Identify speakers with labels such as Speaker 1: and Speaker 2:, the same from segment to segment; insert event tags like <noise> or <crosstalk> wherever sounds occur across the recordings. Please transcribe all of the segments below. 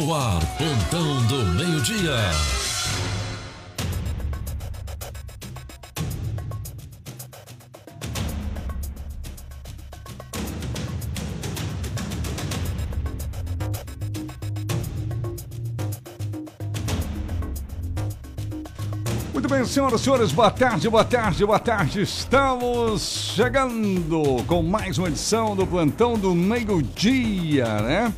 Speaker 1: no ar, Pontão do Meio-Dia.
Speaker 2: Muito bem, senhoras e senhores, boa tarde, boa tarde, boa tarde. Estamos chegando com mais uma edição do Plantão do Meio-Dia, né?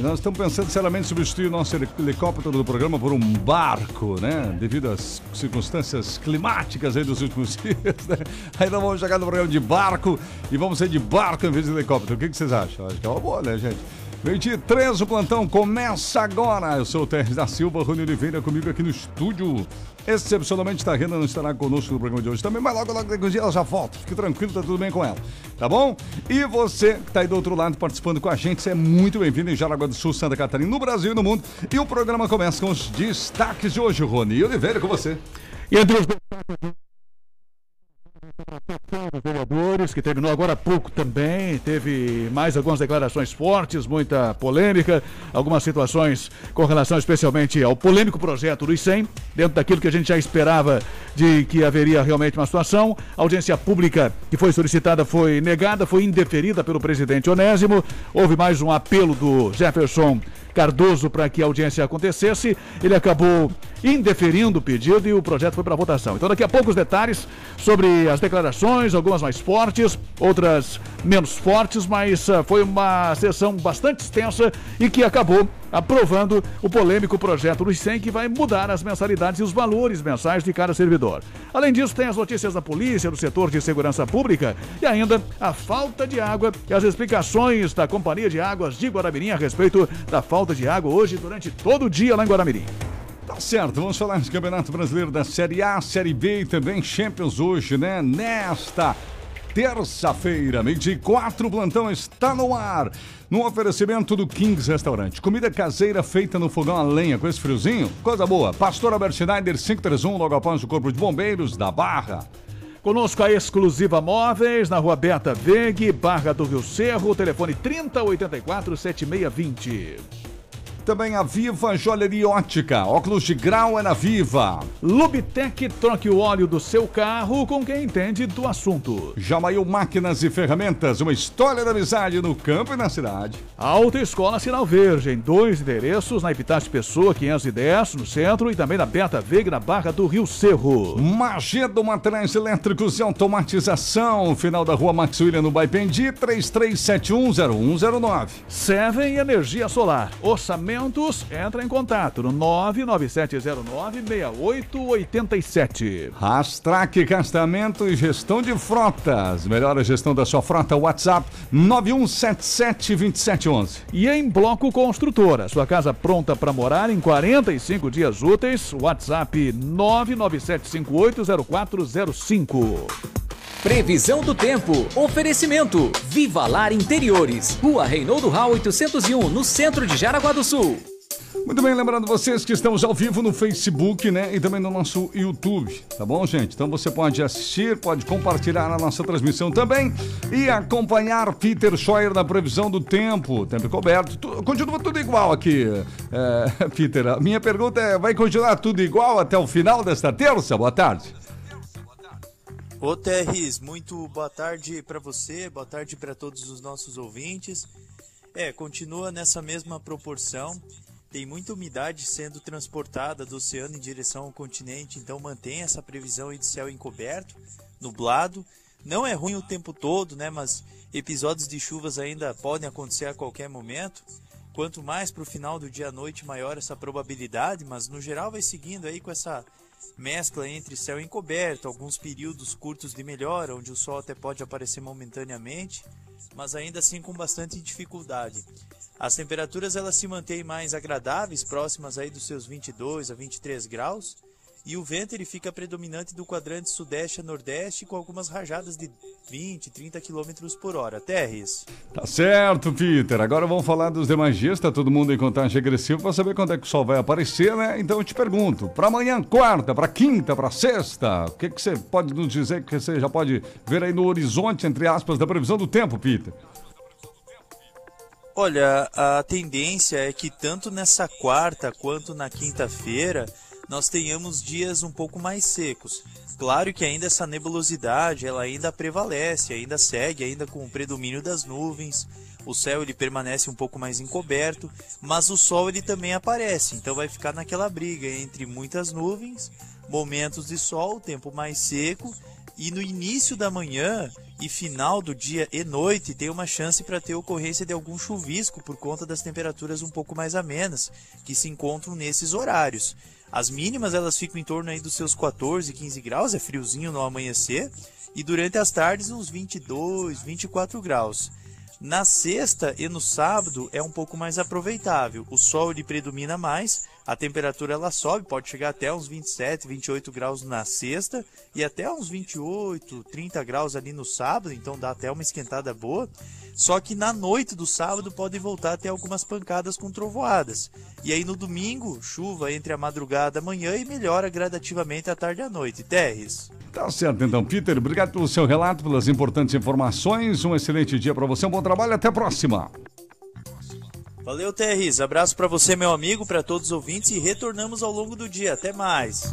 Speaker 2: E nós estamos pensando seriamente em substituir o nosso helicóptero do programa por um barco, né? Devido às circunstâncias climáticas aí dos últimos <laughs> dias, né? Nós vamos chegar no programa de barco e vamos ser de barco em vez de helicóptero. O que, que vocês acham? Acho que é uma boa, né, gente? Meio-dia 13, o plantão começa agora. Eu sou o Terres da Silva, Rony Oliveira, comigo aqui no estúdio. Excepcionalmente, a Rena não estará conosco no programa de hoje também, mas logo, logo, daqui ela já volta. Fique tranquilo, tá tudo bem com ela. Tá bom? E você que tá aí do outro lado participando com a gente, você é muito bem-vindo em Jaraguá do Sul, Santa Catarina, no Brasil e no mundo. E o programa começa com os destaques de hoje. Rony Oliveira, com você.
Speaker 3: E entre os vereadores, que terminou agora há pouco também, teve mais algumas declarações fortes, muita polêmica, algumas situações com relação especialmente ao polêmico projeto dos 100, dentro daquilo que a gente já esperava de que haveria realmente uma situação. A audiência pública que foi solicitada foi negada, foi indeferida pelo presidente Onésimo. Houve mais um apelo do Jefferson Cardoso para que a audiência acontecesse. Ele acabou indeferindo o pedido e o projeto foi para votação. Então, daqui a pouco, os detalhes sobre as declarações, algumas mais fortes, outras menos fortes, mas uh, foi uma sessão bastante extensa e que acabou aprovando o polêmico projeto dos 100 que vai mudar as mensalidades e os valores mensais de cada servidor. Além disso, tem as notícias da polícia, do setor de segurança pública e ainda a falta de água e as explicações da Companhia de Águas de Guaramirim a respeito da falta de água hoje durante todo o dia lá em Guaramirim.
Speaker 2: Tá certo, vamos falar de Campeonato Brasileiro da Série A, Série B e também Champions hoje, né? Nesta terça-feira, meio-dia e quatro, o plantão está no ar. No oferecimento do Kings Restaurante. Comida caseira feita no fogão a lenha com esse friozinho. Coisa boa. Pastor Albert Schneider 531, logo após o Corpo de Bombeiros da Barra.
Speaker 3: Conosco a Exclusiva Móveis, na rua Beta Veg, Barra do Rio Cerro, telefone 3084 7620.
Speaker 2: Também a Viva Joalheria Ótica. Óculos de grau é na Viva.
Speaker 3: Lubitec, troque o óleo do seu carro com quem entende do assunto.
Speaker 2: Jamail Máquinas e Ferramentas. Uma história da amizade no campo e na cidade.
Speaker 3: Alta Escola Sinal Verde, em dois endereços, na Epitácio Pessoa, 510, no centro, e também na Beta Veg, na Barra do Rio Cerro.
Speaker 2: Magedo Materiais Elétricos e Automatização. Final da rua Max William, no Baipendi, 33710109.
Speaker 3: Seven Energia Solar. Orçamento Orçamentos, entra em contato no 997096887.
Speaker 2: Rastrac Castamento e Gestão de Frotas. Melhor gestão da sua frota, WhatsApp 91772711.
Speaker 3: E em Bloco Construtora, sua casa pronta para morar em 45 dias úteis, WhatsApp 997580405.
Speaker 4: Previsão do tempo. Oferecimento. Viva Lar Interiores. Rua Reinaldo Rau 801, no centro de Jaraguá do Sul.
Speaker 2: Muito bem, lembrando vocês que estamos ao vivo no Facebook, né? E também no nosso YouTube, tá bom, gente? Então você pode assistir, pode compartilhar a nossa transmissão também e acompanhar Peter Scheuer na previsão do tempo. Tempo coberto. Tu, continua tudo igual aqui, é, <laughs> Peter. A minha pergunta é: vai continuar tudo igual até o final desta terça? Boa tarde.
Speaker 5: Ô Terris, muito boa tarde para você, boa tarde para todos os nossos ouvintes. É, continua nessa mesma proporção. Tem muita umidade sendo transportada do oceano em direção ao continente, então mantém essa previsão de céu encoberto, nublado. Não é ruim o tempo todo, né? Mas episódios de chuvas ainda podem acontecer a qualquer momento. Quanto mais para o final do dia à noite, maior essa probabilidade, mas no geral vai seguindo aí com essa mescla entre céu encoberto, alguns períodos curtos de melhora, onde o sol até pode aparecer momentaneamente, mas ainda assim com bastante dificuldade. As temperaturas elas se mantêm mais agradáveis, próximas aí dos seus 22 a 23 graus, e o vento ele fica predominante do quadrante sudeste a nordeste com algumas rajadas de 20, 30 km por hora. Terres.
Speaker 2: Tá certo, Peter. Agora vamos falar dos demais dias. Tá todo mundo em contagem regressiva para saber quando é que o sol vai aparecer, né? Então eu te pergunto, para amanhã, quarta, para quinta, para sexta, o que que você pode nos dizer que você já pode ver aí no horizonte, entre aspas, da previsão do tempo, Peter?
Speaker 5: Olha, a tendência é que tanto nessa quarta quanto na quinta-feira nós tenhamos dias um pouco mais secos. Claro que ainda essa nebulosidade, ela ainda prevalece, ainda segue, ainda com o predomínio das nuvens. O céu ele permanece um pouco mais encoberto, mas o sol ele também aparece, então vai ficar naquela briga entre muitas nuvens, momentos de sol, tempo mais seco e no início da manhã e final do dia e noite tem uma chance para ter ocorrência de algum chuvisco por conta das temperaturas um pouco mais amenas que se encontram nesses horários. As mínimas elas ficam em torno aí dos seus 14, 15 graus, é friozinho no amanhecer, e durante as tardes uns 22, 24 graus. Na sexta e no sábado é um pouco mais aproveitável. O sol ele predomina mais, a temperatura ela sobe, pode chegar até uns 27, 28 graus na sexta e até uns 28, 30 graus ali no sábado, então dá até uma esquentada boa. Só que na noite do sábado pode voltar a ter algumas pancadas com trovoadas. E aí no domingo, chuva entre a madrugada e a manhã e melhora gradativamente à tarde e à noite. Terres.
Speaker 2: Tá certo, então, Peter. Obrigado pelo seu relato, pelas importantes informações. Um excelente dia para você, um bom trabalho. Até a próxima.
Speaker 5: Valeu, Terris. Abraço para você, meu amigo, para todos os ouvintes e retornamos ao longo do dia. Até mais.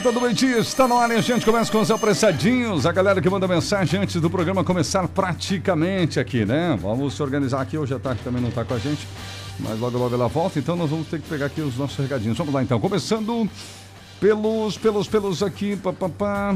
Speaker 2: Plantão do meio-dia está no ar e a gente começa com os apressadinhos. A galera que manda mensagem antes do programa começar praticamente aqui, né? Vamos se organizar aqui. Hoje a tarde também não está com a gente, mas logo logo ela volta. Então nós vamos ter que pegar aqui os nossos recadinhos. Vamos lá então. Começando pelos, pelos, pelos aqui. Pá, pá, pá.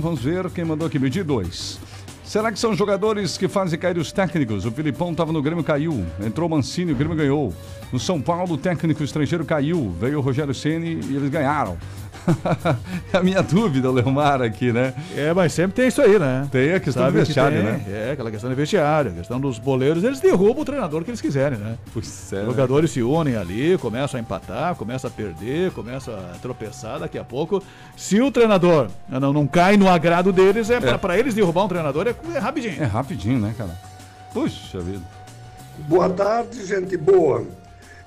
Speaker 2: Vamos ver quem mandou aqui. Medir dois. Será que são jogadores que fazem cair os técnicos? O Filipão estava no Grêmio, caiu. Entrou o Mancini, o Grêmio ganhou. No São Paulo, o técnico estrangeiro caiu. Veio o Rogério Ceni e eles ganharam. <laughs> é a minha dúvida, Leomar, aqui, né?
Speaker 3: É, mas sempre tem isso aí, né?
Speaker 2: Tem a questão
Speaker 3: Sabe
Speaker 2: do
Speaker 3: que
Speaker 2: vestiário,
Speaker 3: tem,
Speaker 2: né?
Speaker 3: É, aquela questão do vestiário, a questão dos boleiros, eles derrubam o treinador que eles quiserem, né?
Speaker 2: Pois é,
Speaker 3: Os jogadores se unem ali, começam a empatar, começam a perder, começam a tropeçar daqui a pouco. Se o treinador não, não cai no agrado deles, é,
Speaker 2: É.
Speaker 3: para eles derrubar um treinador é, é rapidinho.
Speaker 2: É rapidinho, né, cara? Puxa vida.
Speaker 6: Boa tarde, gente boa.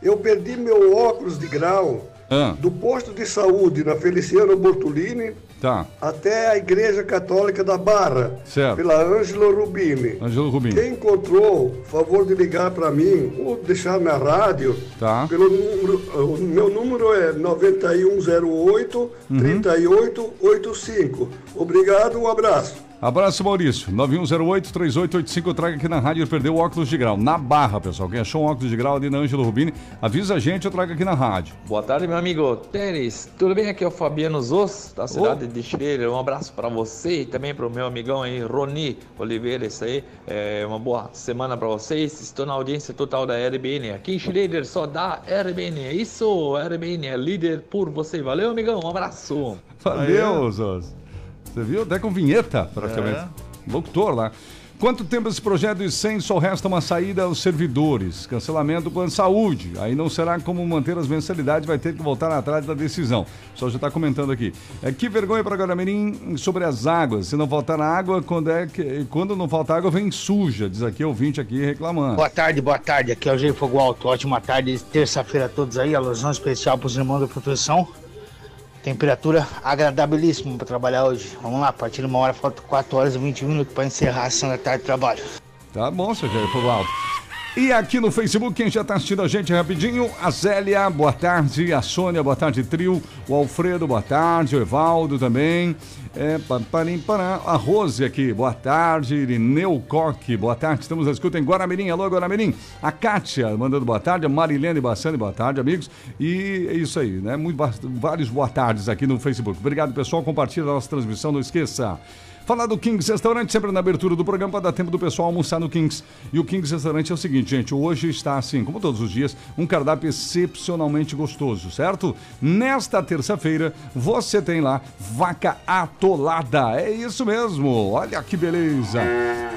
Speaker 6: Eu perdi meu óculos de grau
Speaker 2: Ah,
Speaker 6: do posto de saúde na Feliciano Bortolini
Speaker 2: tá.
Speaker 6: até a Igreja Católica da Barra,
Speaker 2: Certo.
Speaker 6: pela Ângelo Rubini.
Speaker 2: Angelo Rubim.
Speaker 6: Quem encontrou, favor de ligar para mim ou deixar na rádio.
Speaker 2: Tá.
Speaker 6: Pelo número, o meu número é 9108
Speaker 2: Uhum.
Speaker 6: 3885. Obrigado, um abraço.
Speaker 2: Abraço, Maurício. 9108-3885. Traga aqui na rádio. Perdeu o óculos de grau. Na barra, pessoal. Quem achou um óculos de grau ali na Ângelo Rubini, avisa a gente. Eu trago aqui na rádio.
Speaker 7: Boa tarde, meu amigo Tênis. Tudo bem? Aqui é o Fabiano Zos, da cidade de Schroeder. Um abraço para você e também para o meu amigão aí, Roni Oliveira. Isso aí, é uma boa semana para vocês. Estou na audiência total da RBN. Aqui em Schroeder só dá RBN. Isso, RBN é líder por você. Valeu, amigão. Um abraço.
Speaker 2: Valeu, Zos. Você viu? Até com vinheta, praticamente.
Speaker 3: É.
Speaker 2: Locutor lá. Quanto tempo esse projeto de 100 só resta uma saída aos servidores? Cancelamento do plano de saúde. Aí não será como manter as mensalidades, vai ter que voltar atrás da decisão. O pessoal já está comentando aqui. É, que vergonha para Guaramirim sobre as águas. Se não faltar água, quando, é que, quando não falta água, vem suja. Diz aqui ouvinte aqui reclamando.
Speaker 8: Boa tarde, boa tarde. Aqui é o Gê Fogo Alto. Ótima tarde, terça-feira a todos aí. Alusão especial para os irmãos da profissão. Temperatura agradabilíssima para trabalhar hoje. Vamos lá, a partir de uma hora, falta 4 horas e 20 minutos para encerrar a ação da tarde de trabalho.
Speaker 2: Tá bom, seu Jair Fogo Alto. E aqui no Facebook, quem já está assistindo a gente rapidinho, a Zélia, boa tarde, a Sônia, boa tarde, trio, o Alfredo, boa tarde, o Evaldo também, é, parim, a Rose aqui, boa tarde, Irineu Coque, boa tarde, estamos na escuta em Guaramirim, alô Guaramirim, a Kátia mandando boa tarde, a Marilene Bassani, boa tarde, amigos, e é isso aí, né, Muito, vários boa tardes aqui no Facebook, obrigado pessoal, compartilha a nossa transmissão, não esqueça. Falar do Kings Restaurante, sempre na abertura do programa, para dar tempo do pessoal almoçar no Kings. E o Kings Restaurante é o seguinte, gente, hoje está assim, como todos os dias, um cardápio excepcionalmente gostoso, certo? Nesta terça-feira, você tem lá vaca atolada. É isso mesmo, olha que beleza.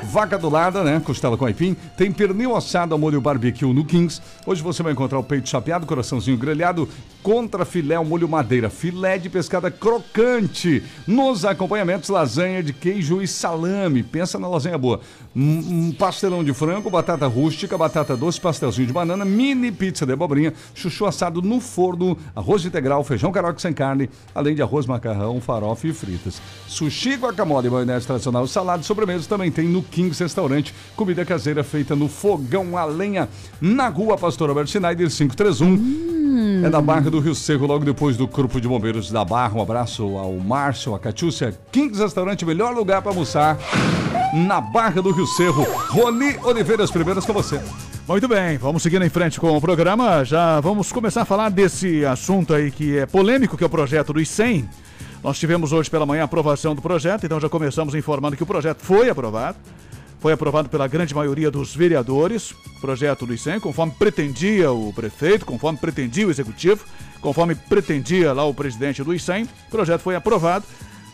Speaker 2: Vaca atolada, né? Costela com aipim. Tem pernil assado molho barbecue no Kings. Hoje você vai encontrar o peito chapeado, coraçãozinho grelhado, contra filé ao molho madeira, filé de pescada crocante. Nos acompanhamentos, lasanha de queijo e salame. Pensa na lasanha boa. Um, pastelão de frango, batata rústica, batata doce, pastelzinho de banana, mini pizza de abobrinha, chuchu assado no forno, arroz integral, feijão carioca sem carne, além de arroz, macarrão, farofa e fritas. Sushi, guacamole, maionese tradicional, salada e sobremesa também tem no Kings Restaurante. Comida caseira feita no fogão a lenha, na rua Pastor Albert Schneider 531. É da Barra do Rio Seco, logo depois do Corpo de Bombeiros da Barra. Um abraço ao Márcio, a Catiúcia. Kings Restaurante, melhor lugar para almoçar na Barra do Rio Cerro. Rony Oliveira, as primeiras com você.
Speaker 3: Muito bem, vamos seguindo em frente com o programa. Já vamos começar a falar desse assunto aí que é polêmico, que é o projeto dos 100. Nós tivemos hoje pela manhã a aprovação do projeto, então já começamos informando que o projeto foi aprovado. Foi aprovado pela grande maioria dos vereadores, projeto do ICEM, conforme pretendia o prefeito, conforme pretendia o executivo, conforme pretendia lá o presidente do ICEM. O projeto foi aprovado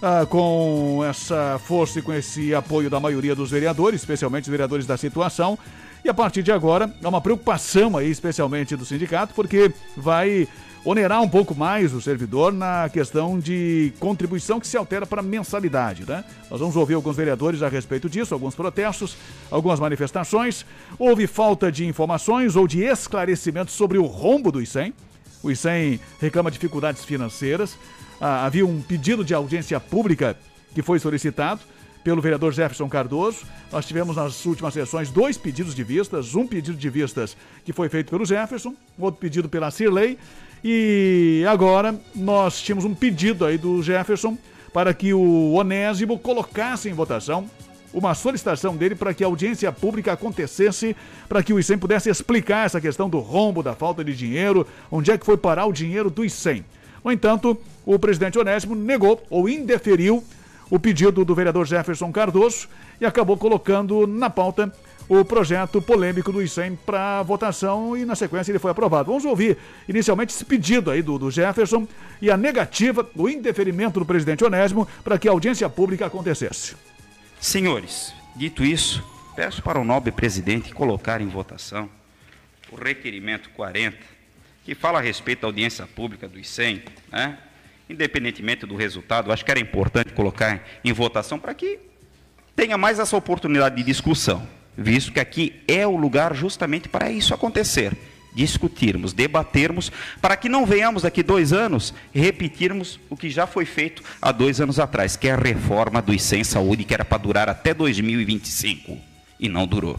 Speaker 3: ah, com essa força e com esse apoio da maioria dos vereadores, especialmente os vereadores da situação. E a partir de agora, há uma preocupação aí, especialmente do sindicato, porque vai onerar um pouco mais o servidor na questão de contribuição que se altera para mensalidade, né? Nós vamos ouvir alguns vereadores a respeito disso, alguns protestos, algumas manifestações. Houve falta de informações ou de esclarecimentos sobre o rombo do ICEM. O ICEM reclama dificuldades financeiras. Ah, havia um pedido de audiência pública que foi solicitado pelo vereador Jefferson Cardoso. Nós tivemos nas últimas sessões dois pedidos de vistas, um pedido de vistas que foi feito pelo Jefferson, outro pedido pela Cirlei, e agora nós tínhamos um pedido aí do Jefferson para que o Onésimo colocasse em votação uma solicitação dele para que a audiência pública acontecesse, para que o ICEM pudesse explicar essa questão do rombo, da falta de dinheiro, onde é que foi parar o dinheiro do ICEM. No entanto, o presidente Onésimo negou ou indeferiu o pedido do vereador Jefferson Cardoso e acabou colocando na pauta o projeto polêmico do ICEM para votação e na sequência ele foi aprovado. Vamos ouvir inicialmente esse pedido aí do, do Jefferson e a negativa, o indeferimento do presidente Onésimo para que a audiência pública acontecesse.
Speaker 9: Senhores, dito isso, peço para o nobre presidente colocar em votação o requerimento 40, que fala a respeito da audiência pública do ICEM, né? independentemente do resultado, acho que era importante colocar em votação para que tenha mais essa oportunidade de discussão, visto que aqui é o lugar justamente para isso acontecer. Discutirmos, debatermos, para que não venhamos daqui dois anos repetirmos o que já foi feito há dois anos atrás, que é a reforma do ICEM Saúde, que era para durar até 2025 e não durou.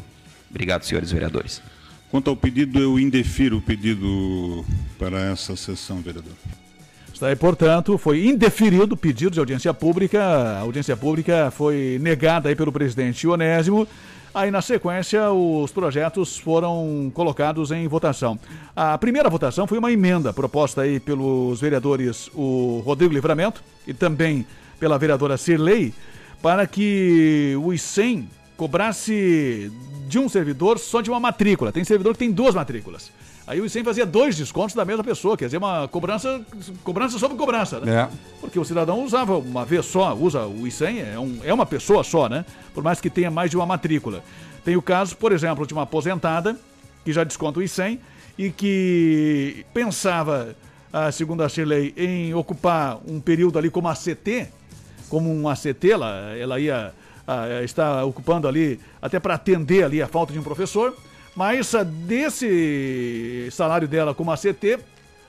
Speaker 9: Obrigado, senhores vereadores.
Speaker 10: Quanto ao pedido, eu indefiro o pedido para essa sessão, vereador.
Speaker 3: Está aí, portanto, foi indeferido o pedido de audiência pública. A audiência pública foi negada aí pelo presidente Onésimo. Aí, na sequência, os projetos foram colocados em votação. A primeira votação foi uma emenda proposta aí pelos vereadores o Rodrigo Livramento e também pela vereadora Cirlei para que o ICEM cobrasse de um servidor só de uma matrícula. Tem servidor que tem duas matrículas. Aí o ICEM fazia dois descontos da mesma pessoa, quer dizer, uma cobrança, cobrança sobre cobrança, né?
Speaker 2: É.
Speaker 3: Porque o cidadão usava uma vez só, usa o ICEM, é, um, é uma pessoa só, né? Por mais que tenha mais de uma matrícula. Tem o caso, por exemplo, de uma aposentada que já desconta o ICEM e que pensava, segundo a Shirley, em ocupar um período ali como ACT, como um ACT, ela, ela ia ah, estar ocupando ali, até para atender ali a falta de um professor, mas ah, desse salário dela como ACT,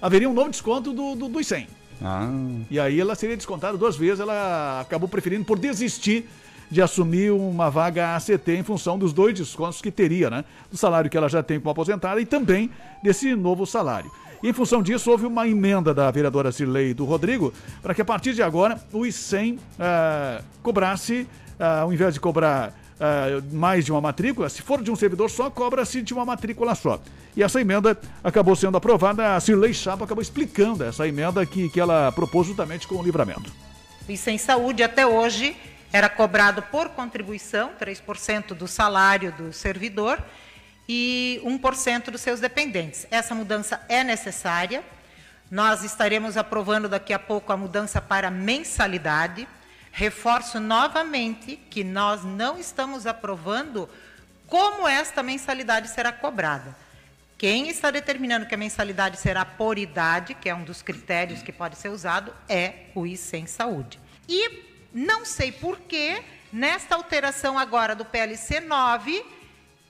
Speaker 3: haveria um novo desconto do, do, dos 100.
Speaker 2: Ah,
Speaker 3: E aí ela seria descontada duas vezes, ela acabou preferindo por desistir de assumir uma vaga ACT em função dos dois descontos que teria, né? Do salário que ela já tem como aposentada e também desse novo salário. E em função disso, houve uma emenda da vereadora Cirlei do Rodrigo para que a partir de agora o ICEM ah, cobrasse, ah, ao invés de cobrar ah, mais de uma matrícula, se for de um servidor só, cobra-se de uma matrícula só. E essa emenda acabou sendo aprovada, a Cirlei Chapa acabou explicando essa emenda que, que ela propôs justamente com o livramento.
Speaker 11: E sem saúde, até hoje,
Speaker 12: era cobrado por contribuição, 3% do salário do servidor e 1% dos seus dependentes. Essa mudança é necessária. Nós estaremos aprovando daqui a pouco a mudança para mensalidade. Reforço novamente que nós não estamos aprovando como esta mensalidade será cobrada. Quem está determinando que a mensalidade será por idade, que é um dos critérios que pode ser usado, é o ICEM Saúde. E não sei por que, nesta alteração agora do PLC 9,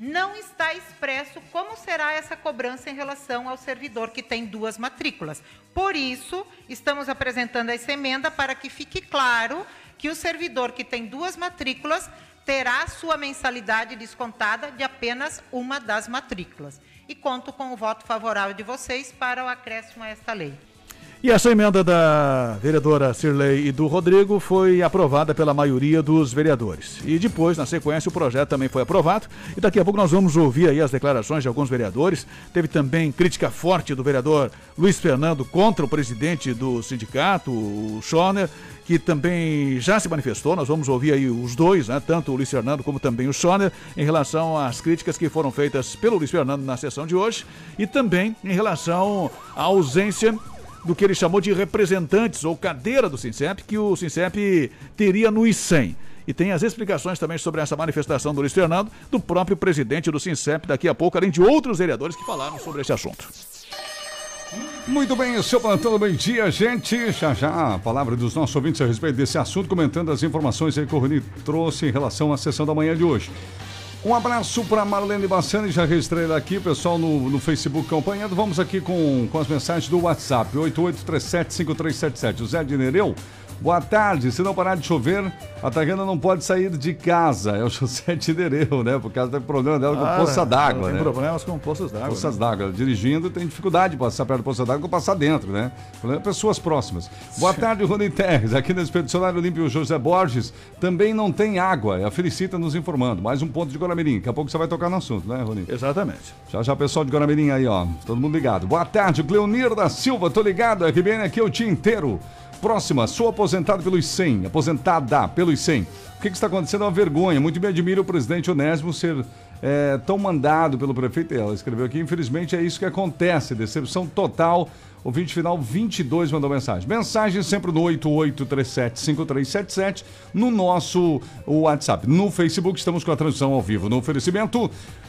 Speaker 12: não está expresso como será essa cobrança em relação ao servidor que tem duas matrículas. Por isso, estamos apresentando essa emenda para que fique claro que o servidor que tem duas matrículas terá sua mensalidade descontada de apenas uma das matrículas. E conto com o voto favorável de vocês para o acréscimo a esta lei.
Speaker 3: E essa emenda da vereadora Cirlei e do Rodrigo foi aprovada pela maioria dos vereadores. E depois, na sequência, o projeto também foi aprovado. E daqui a pouco nós vamos ouvir aí as declarações de alguns vereadores. Teve também crítica forte do vereador Luiz Fernando contra o presidente do sindicato, o Schoner, que também já se manifestou. Nós vamos ouvir aí os dois, né? tanto o Luiz Fernando como também o Schoner, em relação às críticas que foram feitas pelo Luiz Fernando na sessão de hoje e também em relação à ausência do que ele chamou de representantes ou cadeira do SINCEP, que o SINCEP teria no ICEM. E tem as explicações também sobre essa manifestação do Luiz Fernando, do próprio presidente do SINCEP daqui a pouco, além de outros vereadores que falaram sobre esse assunto.
Speaker 2: Muito bem, seu plantão do meio-dia, gente. Já já a palavra dos nossos ouvintes a respeito desse assunto, comentando as informações que o Rony trouxe em relação à sessão da manhã de hoje. Um abraço para Marlene Bassani, já registrei ela aqui, pessoal no, no Facebook acompanhando. Vamos aqui com, com as mensagens do WhatsApp, 88375377. O Zé de Nereu Boa tarde. Se não parar de chover, a Tagana não pode sair de casa. É o <laughs> José Tinereu, né? Por causa do problema dela com ah, poça d'água, né?
Speaker 3: Tem problemas com poças d'água.
Speaker 2: Poças né? d'água. Dirigindo tem dificuldade de passar perto da poça d'água ou passar dentro, né? Problema é pessoas próximas. Boa tarde, Rony Terres. Aqui no Expedicionário Olímpio José Borges também não tem água. É a Felicita nos informando. Mais um ponto de Guaramirim. Daqui a pouco você vai tocar no assunto, né, Rony?
Speaker 3: Exatamente.
Speaker 2: Já já, pessoal de Guaramirim aí, ó. Todo mundo ligado. Boa tarde, Cleonir da Silva. Tô ligado. RBN aqui o dia inteiro. Próxima, sou aposentado pelos 100, aposentada pelos 100. O que, que está acontecendo? É uma vergonha. Muito me admira o presidente Onésimo ser é, tão mandado pelo prefeito. Ela escreveu aqui, infelizmente é isso que acontece. Decepção total. O vídeo final 22 mandou mensagem. Mensagem sempre no 88375377 no nosso WhatsApp. No Facebook estamos com a transmissão ao vivo. No oferecimento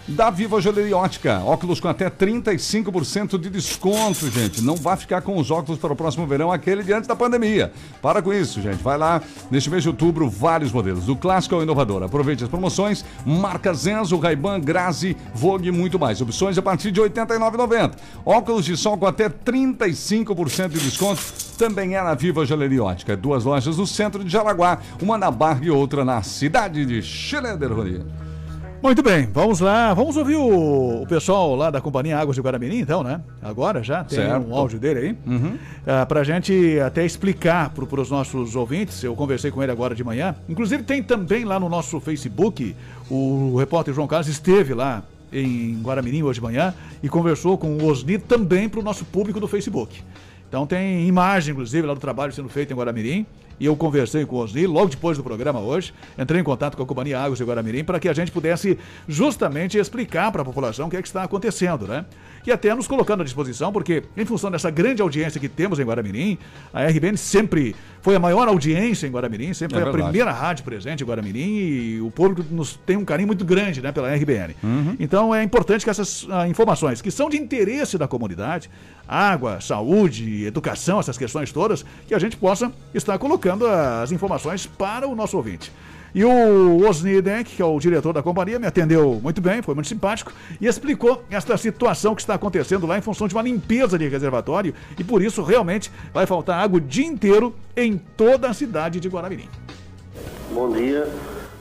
Speaker 2: da Viva Joalheria Ótica. Óculos com até 35% de desconto, gente. Não vá ficar com os óculos para o próximo verão, aquele de antes da pandemia. Para com isso, gente. Vai lá, neste mês de outubro, vários modelos, do clássico ao inovador. Aproveite as promoções, marca Zenzo, Ray-Ban, Grazi, Vogue e muito mais. Opções a partir de R$ 89,90. Óculos de sol com até 35% de desconto também é na Viva Joalheria Ótica. Duas lojas no centro de Jaraguá, uma na Barra e outra na cidade de Schneider, Rolia.
Speaker 3: Muito bem, vamos lá. Vamos ouvir o, o, pessoal lá da Companhia Águas de Guaramirim, então, né? Agora já tem certo. um áudio dele aí. Uhum. Uh, pra gente até explicar pro, pros nossos ouvintes. Eu conversei com ele agora de manhã. Inclusive, tem também lá no nosso Facebook. O repórter João Carlos esteve lá em Guaramirim hoje de manhã e conversou com o Osni também para o nosso público do Facebook. Então tem imagem, inclusive, lá do trabalho sendo feito em Guaramirim e eu conversei com o Osni logo depois do programa hoje, entrei em contato com a Companhia Águas de Guaramirim para que a gente pudesse justamente explicar para a população o que é que está acontecendo, né? E até nos colocando à disposição, porque em função dessa grande audiência que temos em Guaramirim, a RBN sempre foi a maior audiência em Guaramirim, sempre é foi verdade. a primeira rádio presente em Guaramirim e o público nos tem um carinho muito grande né, pela RBN. Uhum. Então é importante que essas uh, informações que são de interesse da comunidade, água, saúde, educação, essas questões todas, que a gente possa estar colocando as informações para o nosso ouvinte. E o Osni Denk, que é o diretor da companhia, me atendeu muito bem, foi muito simpático e explicou esta situação que está acontecendo lá em função de uma limpeza de reservatório e por isso realmente vai faltar água o dia inteiro em toda a cidade de Guaramirim.
Speaker 13: Bom dia.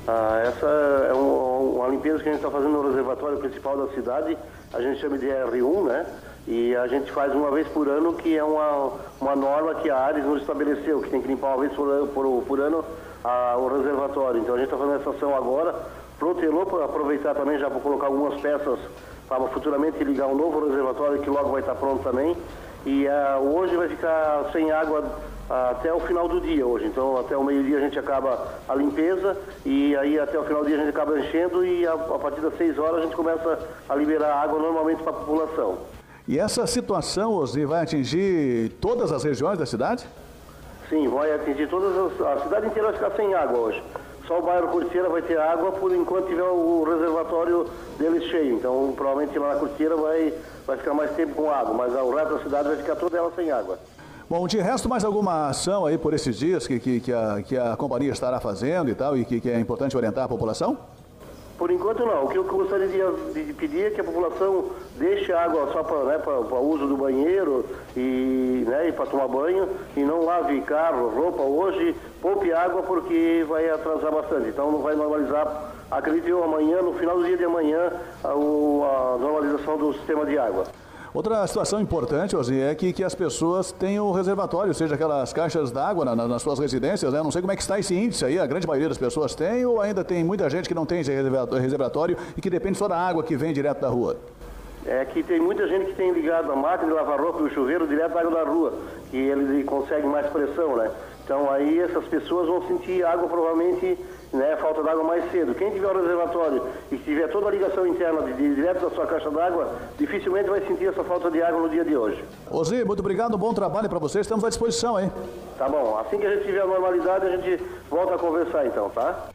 Speaker 13: Ah, essa é um, uma limpeza que a gente está fazendo no reservatório principal da cidade, a gente chama de R1, né? E a gente faz uma vez por ano, que é uma, uma norma que a Ares nos estabeleceu, que tem que limpar uma vez por, por, por ano a, o reservatório. Então a gente está fazendo essa ação agora, protelou para aproveitar também já para colocar algumas peças para futuramente ligar um novo reservatório que logo vai estar pronto também. E ah, hoje vai ficar sem água ah, até o final do dia hoje. Então até o meio-dia a gente acaba a limpeza e aí até o final do dia a gente acaba enchendo e a, a partir das 6 horas a gente começa a liberar água normalmente para a população.
Speaker 14: E essa situação, Osni, vai atingir todas as regiões da cidade?
Speaker 13: Sim, vai atingir todas as. A cidade inteira vai ficar sem água hoje. Só o bairro Curtieira vai ter água por enquanto tiver o reservatório deles cheio. Então, provavelmente lá na Curtieira vai, vai ficar mais tempo com água, mas o resto da cidade vai ficar toda ela sem água.
Speaker 14: Bom, de resto, mais alguma ação aí por esses dias que, que, que, a, que a companhia estará fazendo e tal, e que, que é importante orientar a população?
Speaker 13: Por enquanto não. O que eu gostaria de, de pedir é que a população deixe a água só para né, uso do banheiro e, né, e para tomar banho e não lave carro, roupa hoje, poupe água porque vai atrasar bastante. Então não vai normalizar, acredito eu, amanhã, no final do dia de amanhã, a, a normalização do sistema de água.
Speaker 14: Outra situação importante, Ozi, é que, que as pessoas tenham o reservatório, seja aquelas caixas d'água na, na, nas suas residências, né? Não sei como é que está esse índice aí, a grande maioria das pessoas tem ou ainda tem muita gente que não tem esse reservatório e que depende só da água que vem direto da rua?
Speaker 13: É que tem muita gente que tem ligado a máquina de lavar roupa e o chuveiro direto da água da rua, que ele consegue mais pressão, né? Então aí essas pessoas vão sentir água provavelmente né, falta d'água mais cedo. Quem tiver o reservatório e tiver toda a ligação interna de, de direto da sua caixa d'água, dificilmente vai sentir essa falta de água no dia de hoje.
Speaker 14: Ozi, muito obrigado, bom trabalho para vocês, estamos à disposição aí.
Speaker 13: Tá bom, assim que a gente tiver a normalidade, a gente volta a conversar então, tá?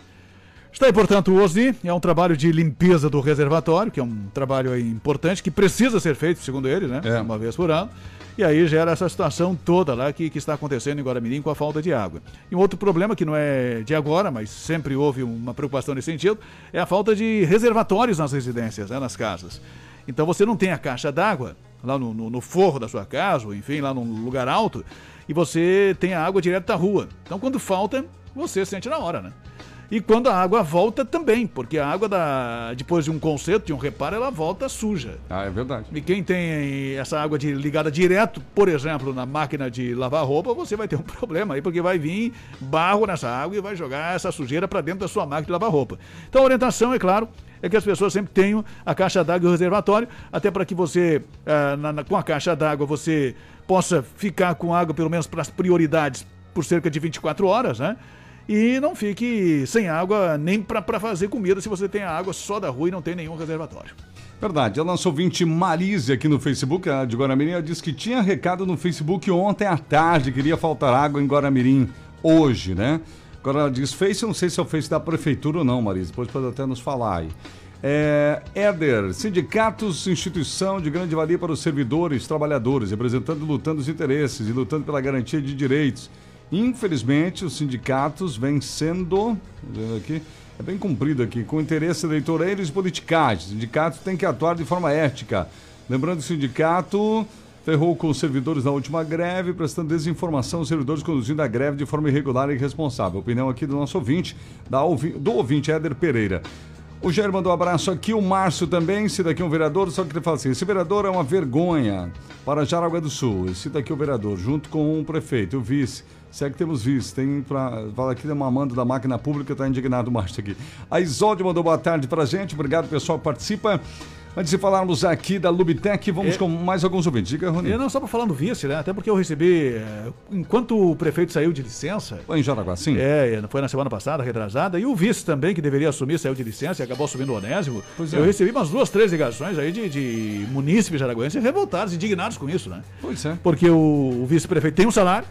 Speaker 3: Está aí, portanto, o OSNI é um trabalho de limpeza do reservatório, que é um trabalho importante, que precisa ser feito, segundo eles, né? É. Uma vez por ano. E aí gera essa situação toda lá que, que está acontecendo em Guaramirim com a falta de água. E um outro problema que não é de agora, mas sempre houve uma preocupação nesse sentido, é a falta de reservatórios nas residências, né, nas casas. Então você não tem a caixa d'água lá no, no, no, forro da sua casa, ou enfim, lá num lugar alto, e você tem a água direto da rua. Então quando falta, você sente na hora, né? E quando a água volta também, porque a água da, depois de um conserto, de um reparo, ela volta suja.
Speaker 2: Ah, é verdade.
Speaker 3: E quem tem essa água de, ligada direto, por exemplo, na máquina de lavar roupa, você vai ter um <laughs> problema aí, porque vai vir barro nessa água e vai jogar essa sujeira para dentro da sua máquina de lavar roupa. Então a orientação, é claro, é que as pessoas sempre tenham a caixa d'água e o reservatório, até para que você, ah, na, na, com a caixa d'água, você possa ficar com água, pelo menos para as prioridades, por cerca de 24 horas, né? E não fique sem água nem para fazer comida se você tem a água só da rua e não tem nenhum reservatório.
Speaker 2: Verdade. A nossa ouvinte Marise aqui no Facebook, a de Guaramirim, disse que tinha recado no Facebook ontem à tarde, queria faltar água em Guaramirim hoje, né? Agora ela diz Face, não sei se é o Face da prefeitura ou não, Marise, depois pode até nos falar aí. É, Éder, sindicatos, instituição de grande valia para os servidores, trabalhadores, representando e lutando os interesses e lutando pela garantia de direitos Infelizmente, os sindicatos vêm sendo, aqui, é bem cumprido aqui, com interesses eleitoreiros e politicais. Os sindicatos têm que atuar de forma ética. Lembrando que o sindicato ferrou com os servidores na última greve, prestando desinformação aos servidores conduzindo a greve de forma irregular e irresponsável. Opinião aqui do nosso ouvinte, da, do ouvinte Éder Pereira. O Jair mandou um abraço aqui, o Márcio também, cita aqui um vereador, só que ele fala assim, esse vereador é uma vergonha para Jaraguá do Sul. Cita aqui o vereador, junto com o prefeito, o vice. Se é que temos visto, tem para Fala aqui, uma manda da máquina pública, está indignado o Márcio aqui. A Isolde mandou boa tarde para gente, obrigado pessoal que participa. Antes de falarmos aqui da Lubitec, vamos é, com mais alguns ouvintes. Diga, Rony.
Speaker 3: Eu não, só para falar do vice, né? Até porque eu recebi, eh, enquanto o prefeito saiu de licença...
Speaker 2: Foi em Jaraguá, sim?
Speaker 3: É, foi na semana passada, retrasada, e o vice também, que deveria assumir, saiu de licença e acabou assumindo o Onésimo. Pois é. Eu recebi umas duas, três ligações aí de, de munícipes jaraguenses revoltados, indignados com isso, né?
Speaker 2: Pois é.
Speaker 3: Porque o, o vice-prefeito tem um salário,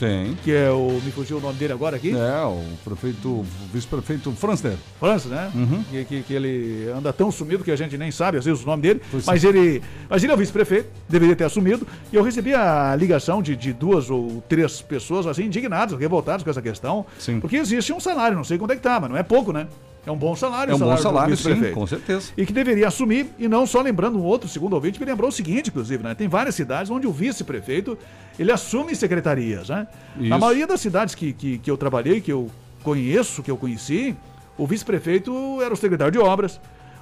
Speaker 2: tem.
Speaker 3: Que é o. Me fugiu o nome dele agora aqui?
Speaker 2: É, o prefeito. O vice-prefeito Franster.
Speaker 3: Franster, né? Uhum. Que, que, que, ele anda tão sumido que a gente nem sabe, às vezes, o nome dele. Pois mas ele. Mas ele é o vice-prefeito, deveria ter assumido. E eu recebi a ligação de, de duas ou três pessoas, assim, indignadas, revoltadas com essa questão. Sim. Porque existe um salário, não sei quanto é que tá, mas não é pouco, né? É um bom salário,
Speaker 2: é um
Speaker 3: salário
Speaker 2: bom salário, sim, com certeza.
Speaker 3: E que deveria assumir, e não só lembrando um outro, segundo ouvinte, me lembrou o seguinte, inclusive, né? Tem várias cidades onde o vice-prefeito, ele assume secretarias, né? Isso. Na maioria das cidades que, que, que eu trabalhei, que eu conheço, que eu conheci, o vice-prefeito era o secretário de obras,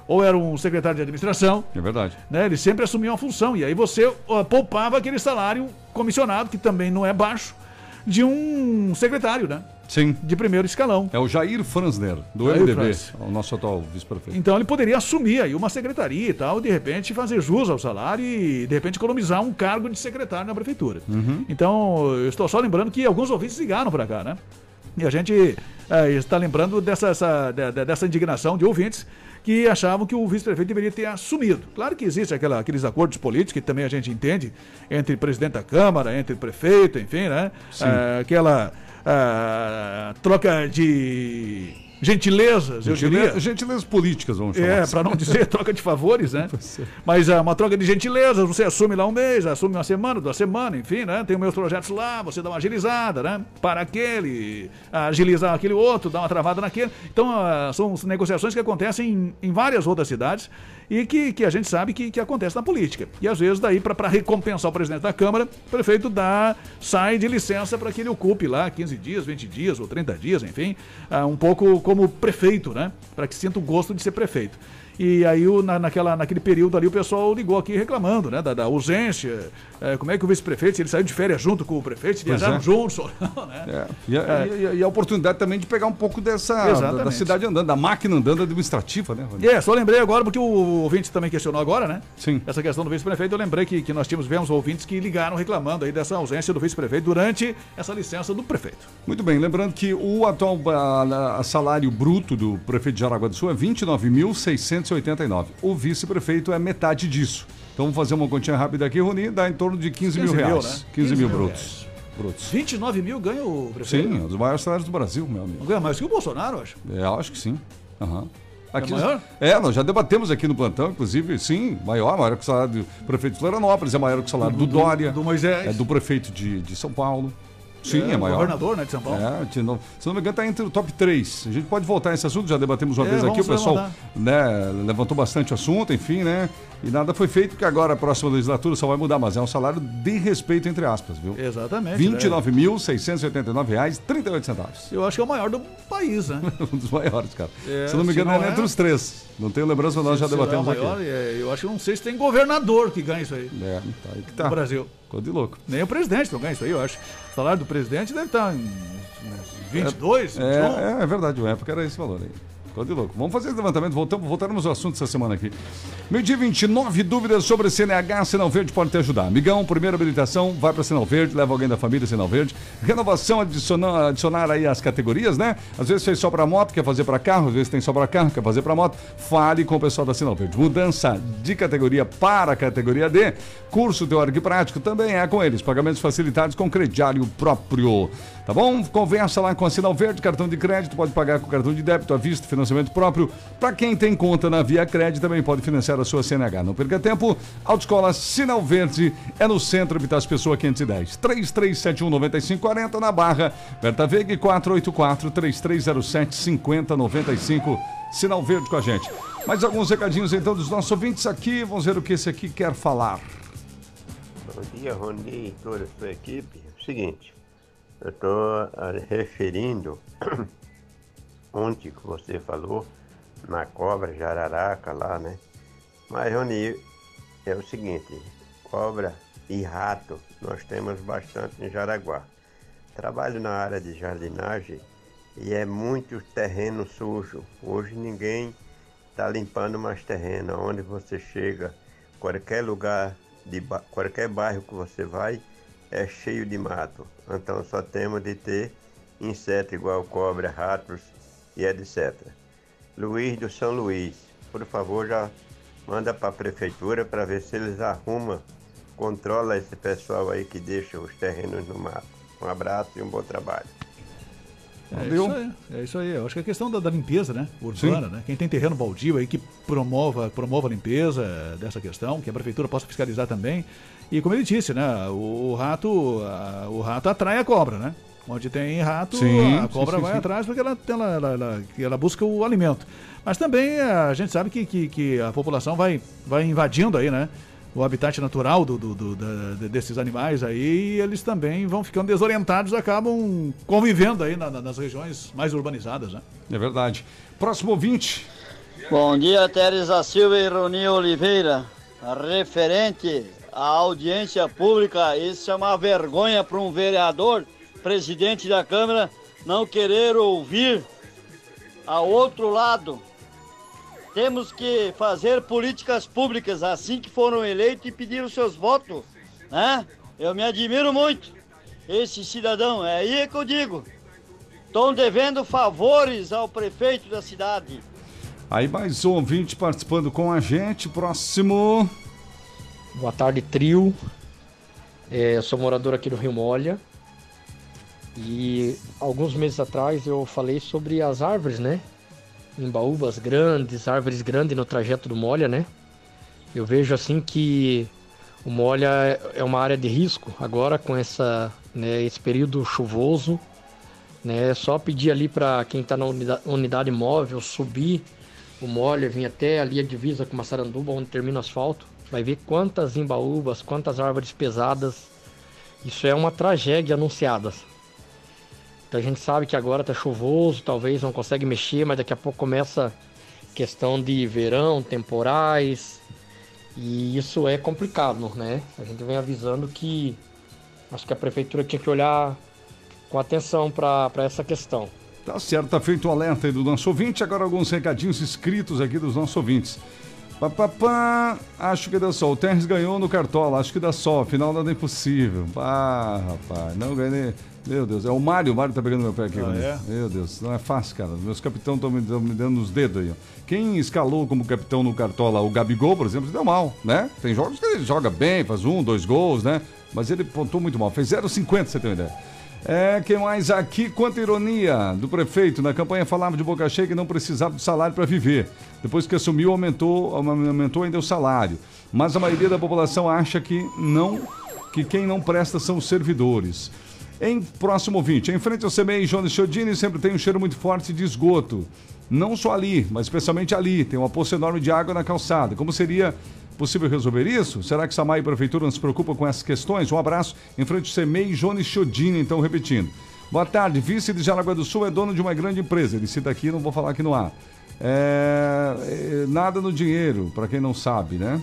Speaker 3: ou era um secretário de administração.
Speaker 2: É verdade.
Speaker 3: Né? Ele sempre assumia uma função. E aí você uh, poupava aquele salário comissionado, que também não é baixo, de um secretário, né?
Speaker 2: Sim.
Speaker 3: de primeiro escalão.
Speaker 2: É o Jair Franzner, do
Speaker 3: Jair
Speaker 2: MDB,
Speaker 3: Franz.
Speaker 2: o nosso atual vice-prefeito.
Speaker 3: Então ele poderia assumir aí uma secretaria e tal, de repente fazer jus ao salário e de repente economizar um cargo de secretário na prefeitura.
Speaker 2: Uhum.
Speaker 3: Então, eu estou só lembrando que alguns ouvintes ligaram para cá, né? E a gente eh, está lembrando dessa, essa- de- de- dessa indignação de ouvintes que achavam que o vice-prefeito deveria ter assumido. Claro que existe aquela- aqueles acordos políticos que também a gente entende entre presidente da Câmara, entre prefeito, enfim, né? Eh, aquela ah, troca de gentilezas, eu diria.
Speaker 2: Gentileza- Gentilezas políticas, vamos chamar.
Speaker 3: É,
Speaker 2: assim.
Speaker 3: para não dizer <laughs> troca de favores, né? Mas é uma troca de gentilezas, você assume lá um mês, assume uma semana, duas semanas, enfim, né? Tem meus projetos lá, você dá uma agilizada, né? Para aquele, agilizar aquele outro, dá uma travada naquele. Então, ah, são negociações que acontecem em, em várias outras cidades e que, que a gente sabe que, que acontece na política. E às vezes, daí, para recompensar o presidente da Câmara, o prefeito dá, sai de licença para que ele ocupe lá 15 dias, 20 dias ou 30 dias, enfim, ah, um pouco como prefeito, né? Para que sinta o gosto de ser prefeito. E aí, o- na, naquela, naquele período ali, o pessoal ligou aqui reclamando, né? Da, da ausência. eh, como é que o vice-prefeito, ele saiu de férias junto com o prefeito, viajaram
Speaker 2: é.
Speaker 3: juntos <laughs> né?
Speaker 2: É, E, a,
Speaker 3: É.
Speaker 2: e a- e a oportunidade também de pegar um pouco dessa da, da cidade andando, da máquina andando administrativa, né? Rony?
Speaker 3: É, só lembrei agora, porque o ouvinte também questionou agora, né?
Speaker 2: Sim.
Speaker 3: Essa questão do vice-prefeito, eu lembrei que, que nós tínhamos, tivemos ouvintes que ligaram reclamando aí dessa ausência do vice-prefeito durante essa licença do prefeito.
Speaker 2: Muito bem, lembrando que o atual ah, salário bruto do prefeito de Jaraguá do Sul é 29.689. O vice-prefeito é metade disso. Então vamos fazer uma continha rápida aqui, Rony, dá em torno de 15, mil
Speaker 3: 15 mil,
Speaker 2: reais.
Speaker 3: né?
Speaker 2: 15,
Speaker 3: 15
Speaker 2: mil
Speaker 3: mil
Speaker 2: brutos. brutos.
Speaker 3: 29 mil ganha o prefeito?
Speaker 2: Sim, é um dos maiores salários do Brasil, meu amigo.
Speaker 3: Não ganha mais que o Bolsonaro, eu acho.
Speaker 2: É, eu acho que sim. Aham. Aqui,
Speaker 3: É maior?
Speaker 2: É, nós já debatemos aqui no plantão, inclusive, sim, maior, maior que o salário do prefeito de Florianópolis, é maior que o salário do,
Speaker 3: Do-
Speaker 2: Dória.
Speaker 3: do Moisés.
Speaker 2: É do prefeito de, de São Paulo. Sim, é,
Speaker 3: É,
Speaker 2: maior.
Speaker 3: governador, né, de São Paulo.
Speaker 2: É, se não me engano, está entre o top 3. A gente pode voltar nesse assunto, já debatemos uma
Speaker 3: É,
Speaker 2: vez aqui, o pessoal né, levantou bastante o assunto, enfim, né? E nada foi feito, porque agora a próxima legislatura só vai mudar, mas é um salário de respeito, entre aspas, viu?
Speaker 3: Exatamente.
Speaker 2: R$
Speaker 3: né?
Speaker 2: 29.689,38.
Speaker 3: Eu acho que é o maior do país, né? <laughs>
Speaker 2: um dos maiores, cara.
Speaker 3: É,
Speaker 2: se não me
Speaker 3: se
Speaker 2: engano,
Speaker 3: não
Speaker 2: é
Speaker 3: é-
Speaker 2: entre os três. Não tenho lembrança, nós já
Speaker 3: Será
Speaker 2: debatemos
Speaker 3: o maior,
Speaker 2: aqui.
Speaker 3: é, Eu acho que não sei se tem governador que ganha isso aí.
Speaker 2: É, tá aí que tá.
Speaker 3: No Brasil.
Speaker 2: Ficou de louco.
Speaker 3: Nem o presidente não ganha isso aí, eu acho. O salário do presidente deve estar em uns 22, 21.
Speaker 2: É, é, é verdade, uma época era esse valor aí. De louco. Vamos fazer esse levantamento, voltamos, voltaremos ao assunto essa semana aqui. Meio dia 29 dúvidas sobre CNH, Sinal Verde pode te ajudar. Amigão, primeira habilitação, vai para Sinal Verde, leva alguém da família Sinal Verde. Renovação, adicionar, adicionar aí as categorias, né? Às vezes fez só para moto, quer fazer para carro, às vezes tem só para carro, quer fazer para moto. Fale com o pessoal da Sinal Verde. Mudança de categoria para categoria D. Curso teórico e prático também é com eles. Pagamentos facilitados com crediário próprio. Tá bom? Conversa lá com a Sinal Verde, cartão de crédito, pode pagar com cartão de débito, à vista, financiamento próprio. Para quem tem conta na Via Crédito, também pode financiar a sua CNH. Não perca tempo. Autoescola Sinal Verde é no centro Vitas Pessoa 510. 3371 9540 na Barra. Berta Veiga 484 3307 5095. Sinal Verde com a gente. Mais alguns recadinhos então dos nossos ouvintes aqui. Vamos ver o que esse aqui quer falar.
Speaker 15: Bom dia, Rony e toda a sua equipe. Seguinte, eu estou referindo <clears throat> ontem que você falou na cobra jararaca lá, né? Mas, Rony, é o seguinte, cobra e rato nós temos bastante em Jaraguá. Trabalho na área de jardinagem e é muito terreno sujo. Hoje ninguém está limpando mais terreno. Onde você chega, qualquer lugar, de ba- qualquer bairro que você vai, é cheio de mato. Então só temos de ter inseto igual cobra, ratos e etc. Luiz do São Luís, por favor, já manda para a prefeitura para ver se eles arrumam, controla esse pessoal aí que deixa os terrenos no mato. Um abraço e um bom trabalho.
Speaker 3: É
Speaker 2: Valeu.
Speaker 3: isso aí, é isso aí. Eu acho que é questão da, da limpeza, né? Urbana, né? Quem tem terreno baldio aí que promova, promova a limpeza dessa questão, que a prefeitura possa fiscalizar também. E como ele disse, né? O, o rato, a- o rato atrai a cobra, né? Onde tem rato,
Speaker 2: Sim,
Speaker 3: a
Speaker 2: sim,
Speaker 3: cobra
Speaker 2: sim,
Speaker 3: vai
Speaker 2: sim.
Speaker 3: atrás porque ela, ela, ela, ela- busca o alimento. Mas também a gente sabe que, que, que a população vai, vai invadindo aí, né? O habitat natural do, do- do- da- de- desses animais aí, e eles também vão ficando desorientados, acabam convivendo aí na- na- nas regiões mais urbanizadas, né?
Speaker 2: É verdade. Próximo ouvinte.
Speaker 16: Bom dia, Teresa Silva e Roni Oliveira. Referente à audiência pública, isso é uma vergonha para um vereador, presidente da Câmara, não querer ouvir a outro lado. Temos que fazer políticas públicas assim que foram eleitos e pedir os seus votos, né? Eu me admiro muito. Esse cidadão, é aí que eu digo. Estão devendo favores ao prefeito da cidade.
Speaker 2: Aí mais um ouvinte participando com a gente. Próximo.
Speaker 17: Boa tarde, trio. É, eu sou morador aqui do Rio Molha. E alguns meses atrás eu falei sobre as árvores, né? Embaúbas grandes, árvores grandes no trajeto do Molha, né? Eu vejo assim que o Molha é uma área de risco agora com essa, né, esse período chuvoso. Né? É só pedir ali para quem está na unidade, unidade móvel subir o Molha, vir até ali a divisa com Massaranduba, onde termina o asfalto. Vai ver quantas embaúbas, quantas árvores pesadas. Isso é uma tragédia anunciada. Então a gente sabe que agora tá chuvoso, talvez não consegue mexer, mas daqui a pouco começa questão de verão, temporais. E isso é complicado, né? A gente vem avisando que acho que a prefeitura tinha que olhar com atenção para essa questão.
Speaker 2: Tá certo, tá feito o alerta aí do nosso ouvinte. Agora alguns recadinhos escritos aqui dos nossos ouvintes. Papapá, acho que dá sol. O Terres ganhou no Cartola, acho que dá sol. Afinal, nada é impossível. Ah, rapaz, não ganhei. Meu Deus, é o Mário, o Mário tá pegando meu pé aqui.
Speaker 3: Ah,
Speaker 2: né?
Speaker 3: é?
Speaker 2: Meu Deus, não é fácil, cara. Meus capitães estão me, me dando nos dedos aí. Quem escalou como capitão no Cartola o Gabigol, por exemplo, deu mal, né? Tem jogos que ele joga bem, faz um, dois gols, né? Mas ele pontou muito mal. Fez 0,50, você tem uma ideia. É, quem mais aqui? Quanta ironia do prefeito. Na campanha falava de boca cheia que não precisava de salário para viver. Depois que assumiu, aumentou, aumentou ainda o salário. Mas a maioria da população acha que não, que quem não presta são os servidores. Em próximo ouvinte, em frente ao CMEI Jones Chiodini sempre tem um cheiro muito forte de esgoto. Não só ali, mas especialmente ali. Tem uma poça enorme de água na calçada. Como seria possível resolver isso? Será que Samai e Prefeitura não se preocupam com essas questões? Um abraço em frente ao CMEI Jones Chiodini, então repetindo. Boa tarde, vice de Jaraguá do Sul é dono de uma grande empresa. Ele cita aqui, não vou falar aqui no ar. É, é, nada no dinheiro, para quem não sabe, né?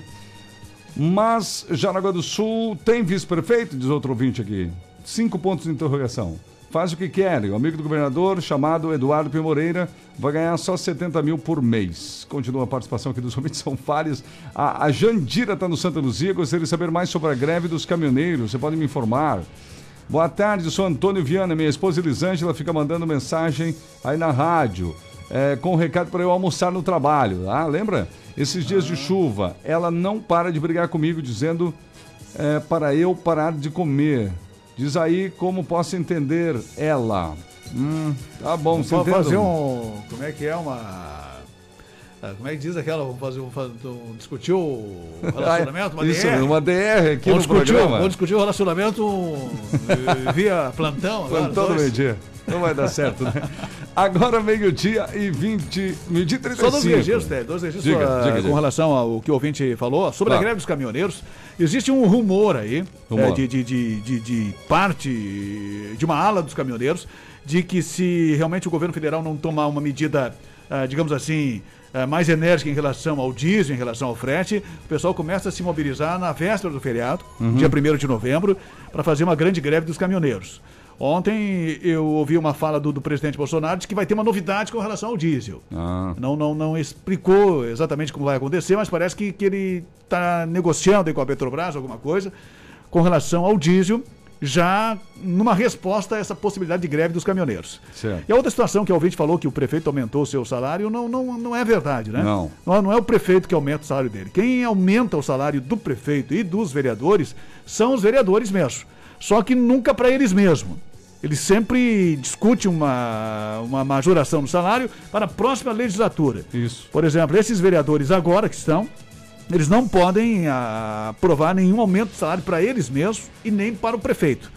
Speaker 2: Mas Jaraguá do Sul tem vice-prefeito, diz outro ouvinte aqui. Cinco pontos de interrogação. Faz o que querem. O amigo do governador, chamado Eduardo P. Moreira, vai ganhar só 70 mil por mês. Continua a participação aqui dos <laughs> ouvintes, são vários. A, a Jandira está no Santa Luzia. Gostaria de saber mais sobre a greve dos caminhoneiros. Você pode me informar? Boa tarde, sou Antônio Viana. Minha esposa Elisângela fica mandando mensagem aí na rádio. é, com um recado para eu almoçar no trabalho. Ah, lembra? Esses dias de chuva, ela não para de brigar comigo, dizendo é, para eu parar de comer. Diz aí como posso entender ela. Hum, tá bom, você
Speaker 3: Vamos
Speaker 2: entende?
Speaker 3: fazer um. Como é que é uma. Ah, Como é que diz aquela? Vamos fazer um, fazer um- discutir o relacionamento? Uma
Speaker 2: Isso,
Speaker 3: DR.
Speaker 2: uma DR aqui
Speaker 3: vamos
Speaker 2: no
Speaker 3: discutir,
Speaker 2: programa.
Speaker 3: Vamos discutir o relacionamento eh, via plantão.
Speaker 2: Plantão do meio-dia. Não vai dar certo, né? Agora meio-dia e 20. Meio-dia e 35.
Speaker 3: Só dois registros, Té, dois registros
Speaker 2: Diga,
Speaker 3: ah,
Speaker 2: diga,
Speaker 3: com
Speaker 2: diga.
Speaker 3: relação ao que o ouvinte falou sobre a
Speaker 2: Claro.
Speaker 3: greve dos caminhoneiros. Existe um rumor aí,
Speaker 2: Rumor.
Speaker 3: eh, de, de, de, de, de parte de uma ala dos caminhoneiros, de que se realmente o governo federal não tomar uma medida, ah, digamos assim, mais enérgica em relação ao diesel, em relação ao frete, o pessoal começa a se mobilizar na véspera do feriado,
Speaker 2: Uhum.
Speaker 3: dia 1 de novembro, para fazer uma grande greve dos caminhoneiros. Ontem eu ouvi uma fala do, do presidente Bolsonaro de que vai ter uma novidade com relação ao diesel.
Speaker 2: Ah.
Speaker 3: Não, não, não explicou exatamente como vai acontecer, mas parece que, que ele está negociando com a Petrobras alguma coisa com relação ao diesel, já numa resposta a essa possibilidade de greve dos caminhoneiros.
Speaker 2: Certo.
Speaker 3: E a outra situação que o ouvinte falou que o prefeito aumentou o seu salário, não, não, não é verdade, né?
Speaker 2: Não.
Speaker 3: Não, não é o prefeito que aumenta o salário dele. Quem aumenta o salário do prefeito e dos vereadores são os vereadores mesmo. Só que nunca para eles mesmos. Eles sempre discutem uma, uma majoração do salário para a próxima legislatura.
Speaker 2: Isso.
Speaker 3: Por exemplo, esses vereadores agora que estão, eles não podem ah, aprovar nenhum aumento de salário para eles mesmos e nem para o prefeito.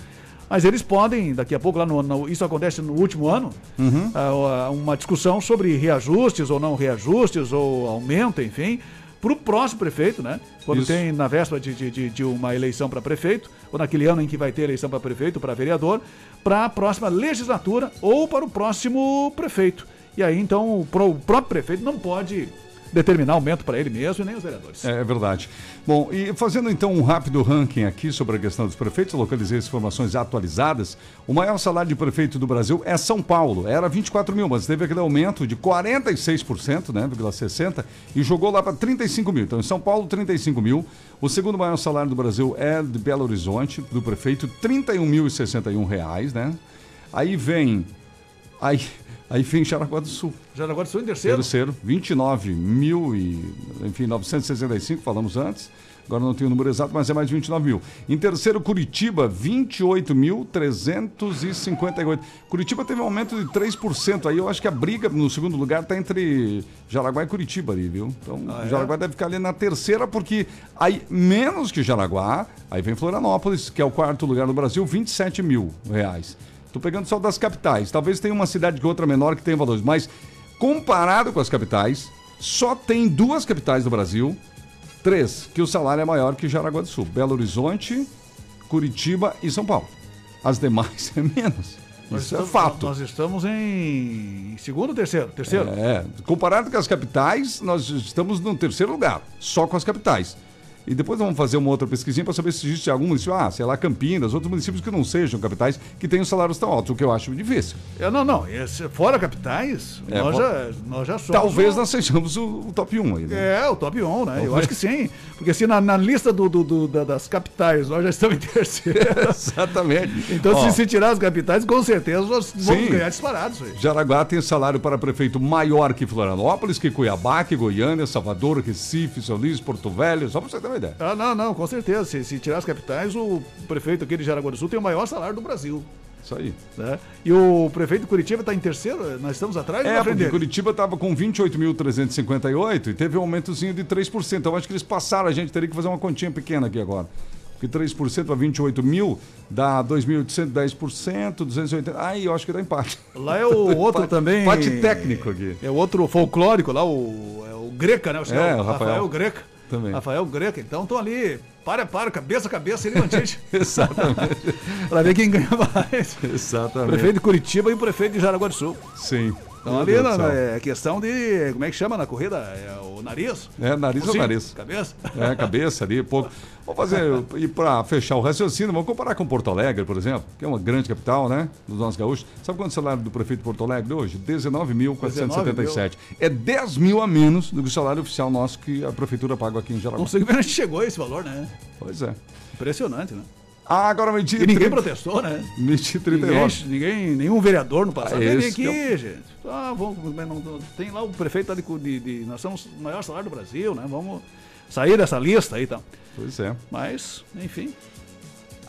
Speaker 3: Mas eles podem, daqui a pouco, lá no, no- isso acontece no último ano,
Speaker 2: Uhum.
Speaker 3: ah, ah, uma discussão sobre reajustes ou não reajustes, ou aumento, enfim, para o próximo prefeito, né? Quando
Speaker 2: Isso.
Speaker 3: tem na véspera de, de, de- uma eleição para prefeito, ou naquele ano em que vai ter eleição para prefeito, para vereador, para a próxima legislatura ou para o próximo prefeito. E aí, então, o próprio prefeito não pode determinar aumento para ele mesmo e nem os vereadores.
Speaker 2: É, é verdade. Bom, e fazendo então um rápido ranking aqui sobre a questão dos prefeitos, localizei as informações atualizadas. O maior salário de prefeito do Brasil é São Paulo, era 24 mil, mas teve aquele aumento de 46%, né, 60, e jogou lá para 35 mil. Então, em São Paulo, 35 mil. O segundo maior salário do Brasil é de Belo Horizonte, do prefeito, 31.061 reais, né? Aí vem. Aí, aí vem Jaraguá do Sul.
Speaker 3: Jaraguá do Sul em terceiro?
Speaker 2: Terceiro, 29 mil e, enfim, 965, falamos antes. Agora não tenho o número exato, mas é mais de 29 mil. Em terceiro, Curitiba, 28.358. Curitiba teve um aumento de 3%. Aí eu acho que a briga no segundo lugar está entre Jaraguá e Curitiba ali, viu? Então,
Speaker 3: Ah, é?
Speaker 2: Jaraguá deve ficar ali na terceira, porque aí, menos que Jaraguá, aí vem Florianópolis, que é o quarto lugar no Brasil, 27 mil reais. Tô pegando só das capitais. Talvez tenha uma cidade que outra menor que tenha valores, mas comparado com as capitais, só tem duas capitais do Brasil, três, que o salário é maior que Jaraguá do Sul: Belo Horizonte, Curitiba e São Paulo. As demais <laughs> é menos.
Speaker 3: Nós
Speaker 2: Isso é
Speaker 3: estamos-
Speaker 2: fato.
Speaker 3: Nós estamos em segundo ou terceiro? Terceiro?
Speaker 2: É, comparado com as capitais, nós estamos no terceiro lugar, só com as capitais. E depois vamos fazer uma outra pesquisinha para saber se existe algum município, ah, sei lá, Campinas, outros municípios que não sejam capitais, que tenham salários tão altos, o que eu acho difícil.
Speaker 3: É, não, não. esse- fora capitais,
Speaker 2: É,
Speaker 3: nós, já, nós já somos.
Speaker 2: Talvez
Speaker 3: o-
Speaker 2: nós sejamos o, o top 1 aí, né?
Speaker 3: É, o top 1, né? Eu
Speaker 2: Talvez.
Speaker 3: acho que sim. Porque se na, na lista do, do- do- da- das capitais nós já estamos em <laughs> terceiro.
Speaker 2: Exatamente.
Speaker 3: Então,
Speaker 2: Ó,
Speaker 3: se, se tirar as capitais, com certeza nós vamos
Speaker 2: Sim.
Speaker 3: ganhar disparados. aí.
Speaker 2: Jaraguá tem salário para prefeito maior que Florianópolis, que Cuiabá, que Goiânia, Salvador, Recife, São Luís, Porto Velho, só para você ter uma
Speaker 3: Ah, não, não, com certeza. Se, se tirar as capitais, o prefeito aqui de Jaraguá do Sul tem o maior salário do Brasil.
Speaker 2: Isso aí.
Speaker 3: Né? E o prefeito de Curitiba está em terceiro? Nós estamos atrás
Speaker 2: É, porque? Curitiba estava com 28.358 e teve um aumentozinho de 3%. Então, acho que eles passaram, a gente teria que fazer uma continha pequena aqui agora. Porque 3% para 28 mil dá 2.810%, 280. Aí eu acho que dá empate.
Speaker 3: Lá é o <laughs> outro
Speaker 2: Empate-
Speaker 3: também.
Speaker 2: Empate técnico aqui.
Speaker 3: É o outro folclórico lá, o, é o Greca, né? O
Speaker 2: É, o Rafael.
Speaker 3: Greca.
Speaker 2: Também.
Speaker 3: Rafael Greca. Então estão ali, para, para, cabeça a cabeça, ele mantite. <laughs>
Speaker 2: Exatamente.
Speaker 3: Para ver quem ganha mais. <laughs>
Speaker 2: Exatamente.
Speaker 3: Prefeito de Curitiba e o prefeito de Jaraguá do Sul.
Speaker 2: Sim.
Speaker 3: Então
Speaker 2: Meu
Speaker 3: ali
Speaker 2: Deus
Speaker 3: na- é questão de. Como é que chama na corrida? É o nariz?
Speaker 2: É, nariz ou nariz?
Speaker 3: Cabeça?
Speaker 2: É, cabeça ali, pouco. Vamos fazer, e para fechar o raciocínio, vamos comparar com Porto Alegre, por exemplo, que é uma grande capital, né, dos nossos gaúchos. Sabe quanto é o salário do prefeito de Porto Alegre hoje? 19.477. É 10 mil a menos do que o salário oficial nosso que a prefeitura paga aqui em Jaraguá.
Speaker 3: Não sei como a gente chegou a esse valor, né?
Speaker 2: Pois é.
Speaker 3: Impressionante, né?
Speaker 2: Ah, agora meio-dia
Speaker 3: E ninguém
Speaker 2: 30.
Speaker 3: protestou, né?
Speaker 2: Meio-dia
Speaker 3: Ninguém,
Speaker 2: 39.
Speaker 3: ninguém, nenhum vereador no passado
Speaker 2: Ah, esse
Speaker 3: aqui,
Speaker 2: é
Speaker 3: gente. Ah, vamos, não- não- tem lá o prefeito lá de, de, de- Nós somos o maior salário do Brasil, né? Vamos sair dessa lista aí e tal.
Speaker 2: Pois é.
Speaker 3: Mas, enfim.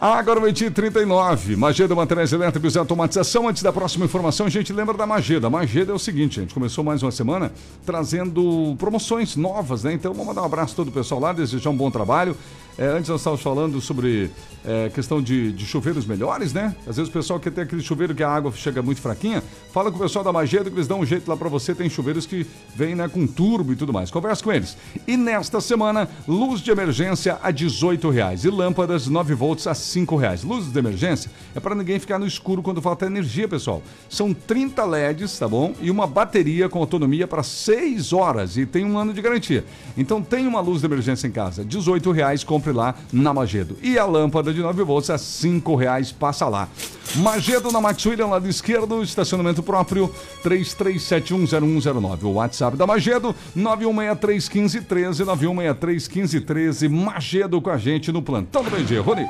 Speaker 2: Ah, agora meio-dia 39. Mageda Materiais Elétricos e Automatização. Antes da próxima informação, a gente lembra da Mageda. A Mageda é o seguinte, a gente começou mais uma semana trazendo promoções novas, né? Então vamos mandar um abraço a todo o pessoal lá, desejar um bom trabalho. É, antes nós estávamos falando sobre é, questão de, de chuveiros melhores, né? Às vezes o pessoal quer ter aquele chuveiro que a água chega muito fraquinha. Fala com o pessoal da Mageda que eles dão um jeito lá para você. Tem chuveiros que vêm né, com turbo e tudo mais. Conversa com eles. E nesta semana, luz de emergência a 18 reais e lâmpadas 9 volts a 5 reais. Luzes de emergência é para ninguém ficar no escuro quando falta energia, pessoal. São 30 LEDs, tá bom? E uma bateria com autonomia para 6 horas e tem um ano de garantia. Então tem uma luz de emergência em casa, 18 reais, compre lá na Magedo. E a lâmpada de 9 volts a 5 reais, passa lá. Magedo na Max William, lado esquerdo, estacionamento próprio, 33710109. O WhatsApp da Magedo, 91631513, 91631513. Magedo com a gente no plantão do meio-dia. Rony.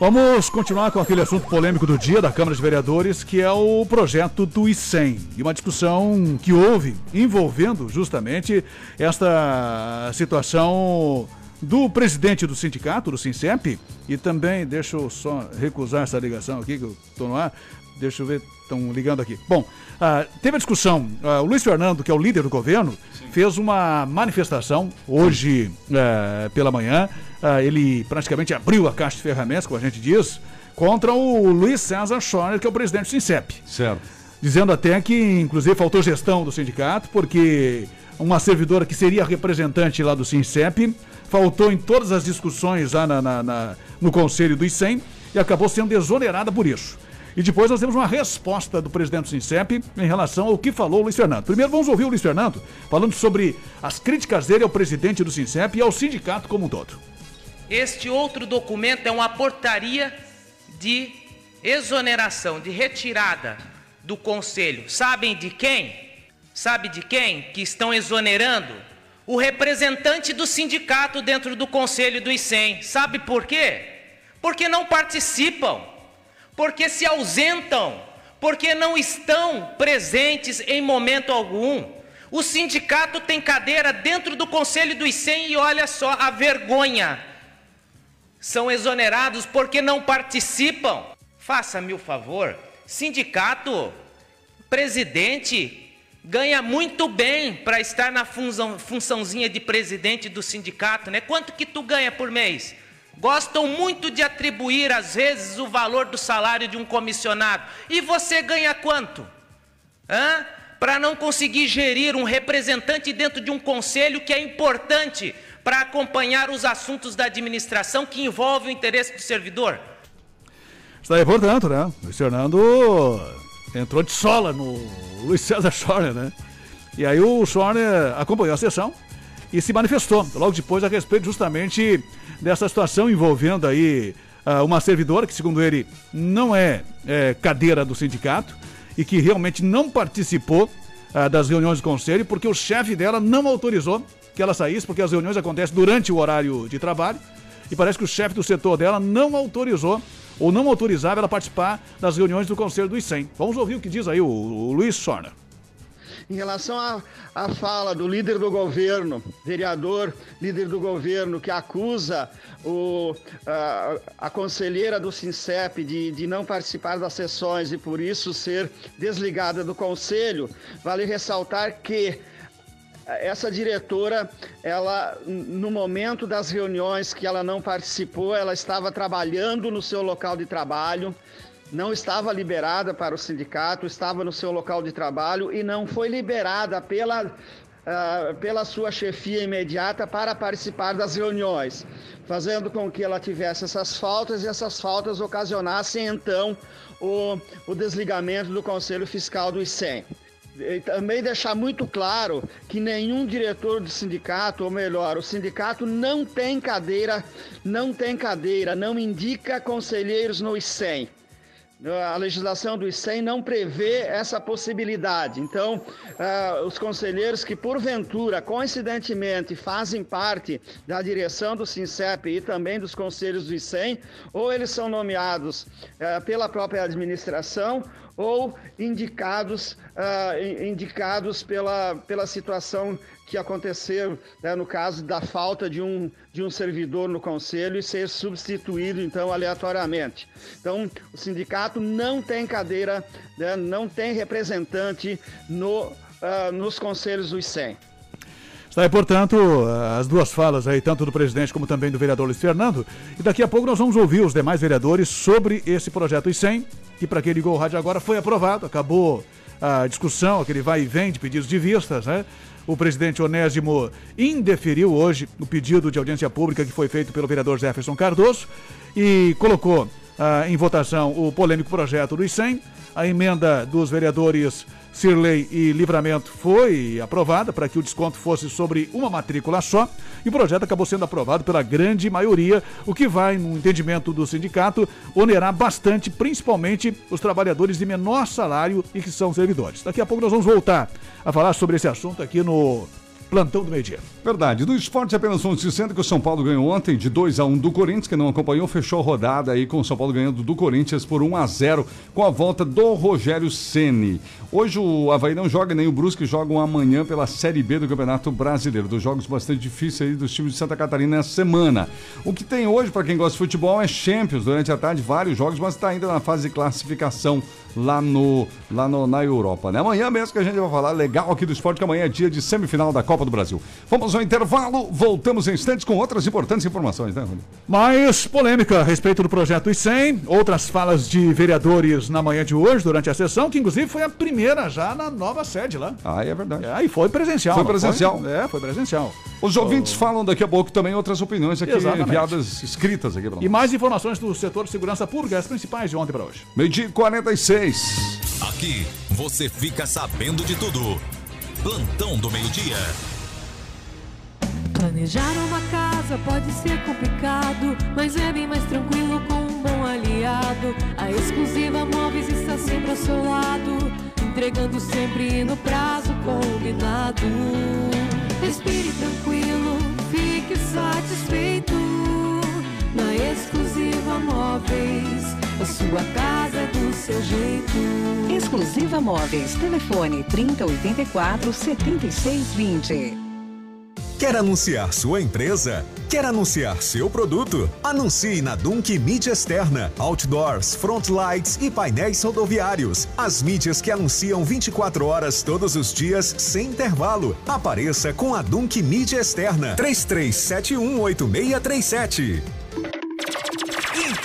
Speaker 3: Vamos continuar com aquele assunto polêmico do dia da Câmara de Vereadores, que é o projeto do ICEM. E uma discussão que houve envolvendo justamente esta situação do presidente do sindicato, do SINCEP, e também, deixa eu só recusar essa ligação aqui, que eu estou no ar, deixa eu ver, estão ligando aqui. Bom, ah, teve a discussão, ah, o Luiz Fernando, que é o líder do governo, fez uma manifestação hoje eh, pela manhã, ah, ele praticamente abriu a caixa de ferramentas, como a gente diz, contra o Luiz César Schorner, que é o presidente do SINCEP.
Speaker 2: Certo.
Speaker 3: Dizendo até que, inclusive, faltou gestão do sindicato, porque uma servidora que seria representante lá do SINCEP faltou em todas as discussões lá na, na- na- no conselho do ICEM e acabou sendo exonerada por isso. E depois nós temos uma resposta do presidente do Sincep em relação ao que falou o Luiz Fernando. Primeiro vamos ouvir o Luiz Fernando falando sobre as críticas dele ao presidente do Sincep e ao sindicato como um todo.
Speaker 18: Este outro documento é uma portaria de exoneração, de retirada do conselho. Sabem de quem? Sabe de quem que estão exonerando? O representante do sindicato dentro do conselho do ICEM. Sabe por quê? Porque não participam, porque se ausentam, porque não estão presentes em momento algum. O sindicato tem cadeira dentro do conselho do ICEM e olha só a vergonha. São exonerados porque não participam. Faça-me o favor, sindicato, presidente, ganha muito bem para estar na função, funçãozinha de presidente do sindicato, né? Quanto que tu ganha por mês? Gostam muito de atribuir às vezes o valor do salário de um comissionado. E você ganha quanto? Hã? Para não conseguir gerir um representante dentro de um conselho que é importante para acompanhar os assuntos da administração que envolvem o interesse do servidor.
Speaker 3: Está aí, portanto, né? Luiz Fernando entrou de sola no Luiz César Schorner, né? E aí o Schorner acompanhou a sessão e se manifestou logo depois a respeito justamente dessa situação envolvendo aí uh, uma servidora que, segundo ele, não é, é, cadeira do sindicato e que realmente não participou uh, das reuniões do conselho porque o chefe dela não autorizou que ela saísse, porque as reuniões acontecem durante o horário de trabalho e parece que o chefe do setor dela não autorizou ou não autorizava ela participar das reuniões do Conselho do ICEM. Vamos ouvir o que diz aí o, o Luiz Sorna.
Speaker 19: Em relação à, à fala do líder do governo, vereador, líder do governo, que acusa o, a, a conselheira do SINCEP de, de não participar das sessões e por isso ser desligada do conselho, vale ressaltar que essa diretora, ela no momento das reuniões que ela não participou, ela estava trabalhando no seu local de trabalho, não estava liberada para o sindicato, estava no seu local de trabalho e não foi liberada pela uh, pela sua chefia imediata para participar das reuniões, fazendo com que ela tivesse essas faltas e essas faltas ocasionassem então o, o desligamento do Conselho Fiscal do ICEM. E também deixar muito claro que nenhum diretor do sindicato, ou melhor, o sindicato não tem cadeira, não tem cadeira, não indica conselheiros no ICEM. A legislação do ICEM não prevê essa possibilidade. Então, uh, os conselheiros que, porventura, coincidentemente, fazem parte da direção do SINCEP e também dos conselhos do ICEM, ou eles são nomeados uh, pela própria administração, ou indicados, uh, indicados pela, pela situação que aconteceu né, no caso da falta de um, de um servidor no conselho e ser substituído, então, aleatoriamente. Então, o sindicato não tem cadeira, né, não tem representante no, uh, nos conselhos do ICEM.
Speaker 3: Está aí, portanto, as duas falas aí, tanto do presidente como também do vereador Luiz Fernando. E daqui a pouco nós vamos ouvir os demais vereadores sobre esse projeto ICEM, que para quem ligou o rádio agora foi aprovado, acabou a discussão, aquele vai e vem de pedidos de vistas, né? O presidente Onésimo indeferiu hoje o pedido de audiência pública que foi feito pelo vereador Jefferson Cardoso e colocou ah, em votação o polêmico projeto do ICEM. A emenda dos vereadores Sirley e Livramento foi aprovada para que o desconto fosse sobre uma matrícula só e o projeto acabou sendo aprovado pela grande maioria, o que vai, no entendimento do sindicato, onerar bastante, principalmente os trabalhadores de menor salário e que são servidores. Daqui a pouco nós vamos voltar a falar sobre esse assunto aqui no plantão do meio-dia.
Speaker 2: Verdade. Do esporte, apenas um se que o São Paulo ganhou ontem de 2 a 1 do Corinthians, que não acompanhou, fechou a rodada aí com o São Paulo ganhando do Corinthians por 1 a 0 com a volta do Rogério Ceni. Hoje o Havaí não joga, nem o Brusque jogam amanhã pela Série B do Campeonato Brasileiro. Dos jogos bastante difíceis aí dos times de Santa Catarina nessa semana. O que tem hoje, para quem gosta de futebol, é Champions. Durante a tarde, vários jogos, mas está ainda na fase de classificação lá, no, lá no, na Europa. Né? Amanhã mesmo que a gente vai falar legal aqui do esporte, que amanhã é dia de semifinal da Copa do Brasil. Vamos ao intervalo, voltamos em instantes com outras importantes informações, né, Rony?
Speaker 3: Mais polêmica a respeito do projeto I100, outras falas de vereadores na manhã de hoje, durante a sessão, que inclusive foi a primeira já na nova sede lá.
Speaker 2: Ah, é verdade.
Speaker 3: É, e foi presencial.
Speaker 2: Foi presencial.
Speaker 3: É, foi presencial.
Speaker 2: Os ouvintes falam daqui a pouco também outras opiniões aqui
Speaker 3: Exatamente.
Speaker 2: enviadas, escritas aqui para nós.
Speaker 3: E mais informações do setor de segurança pública, as principais de ontem para hoje.
Speaker 2: Meio-dia e 46.
Speaker 20: Aqui você fica sabendo de tudo. Plantão do meio-dia.
Speaker 21: Planejar uma casa pode ser complicado, mas é bem mais tranquilo com um bom aliado. A exclusiva Móveis está sempre ao seu lado, entregando sempre no prazo combinado. Respire tranquilo, fique satisfeito. Na exclusiva Móveis, a sua casa é do seu jeito.
Speaker 22: Exclusiva Móveis. Telefone 3084 7620.
Speaker 23: Quer anunciar sua empresa? Quer anunciar seu produto? Anuncie na Dunk Mídia Externa, Outdoors, Frontlights e painéis rodoviários. As mídias que anunciam 24 horas todos os dias, sem intervalo. Apareça com a Dunk Mídia Externa. 33718637.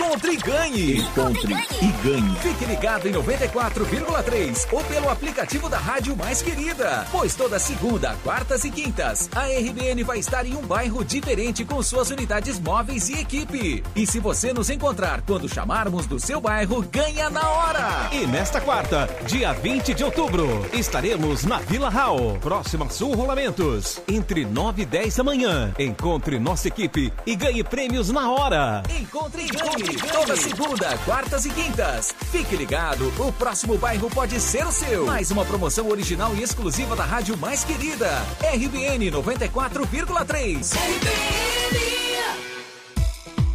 Speaker 4: Encontre e ganhe. Encontre e ganhe. Fique ligado em 94,3 ou pelo aplicativo da Rádio Mais Querida. Pois toda segunda, quartas e quintas, a RBN vai estar em um bairro diferente com suas unidades móveis e equipe. E se você nos encontrar quando chamarmos do seu bairro, ganha na hora.
Speaker 24: E nesta quarta, dia 20 de outubro, estaremos na Vila Hall, próxima Sul Rolamentos, entre 9 e 10 da manhã. Encontre nossa equipe e ganhe prêmios na hora.
Speaker 4: Encontre e ganhe. Toda segunda, quartas e quintas. Fique ligado, o próximo bairro pode ser o seu. Mais uma promoção original e exclusiva da Rádio Mais Querida. RBN 94,3.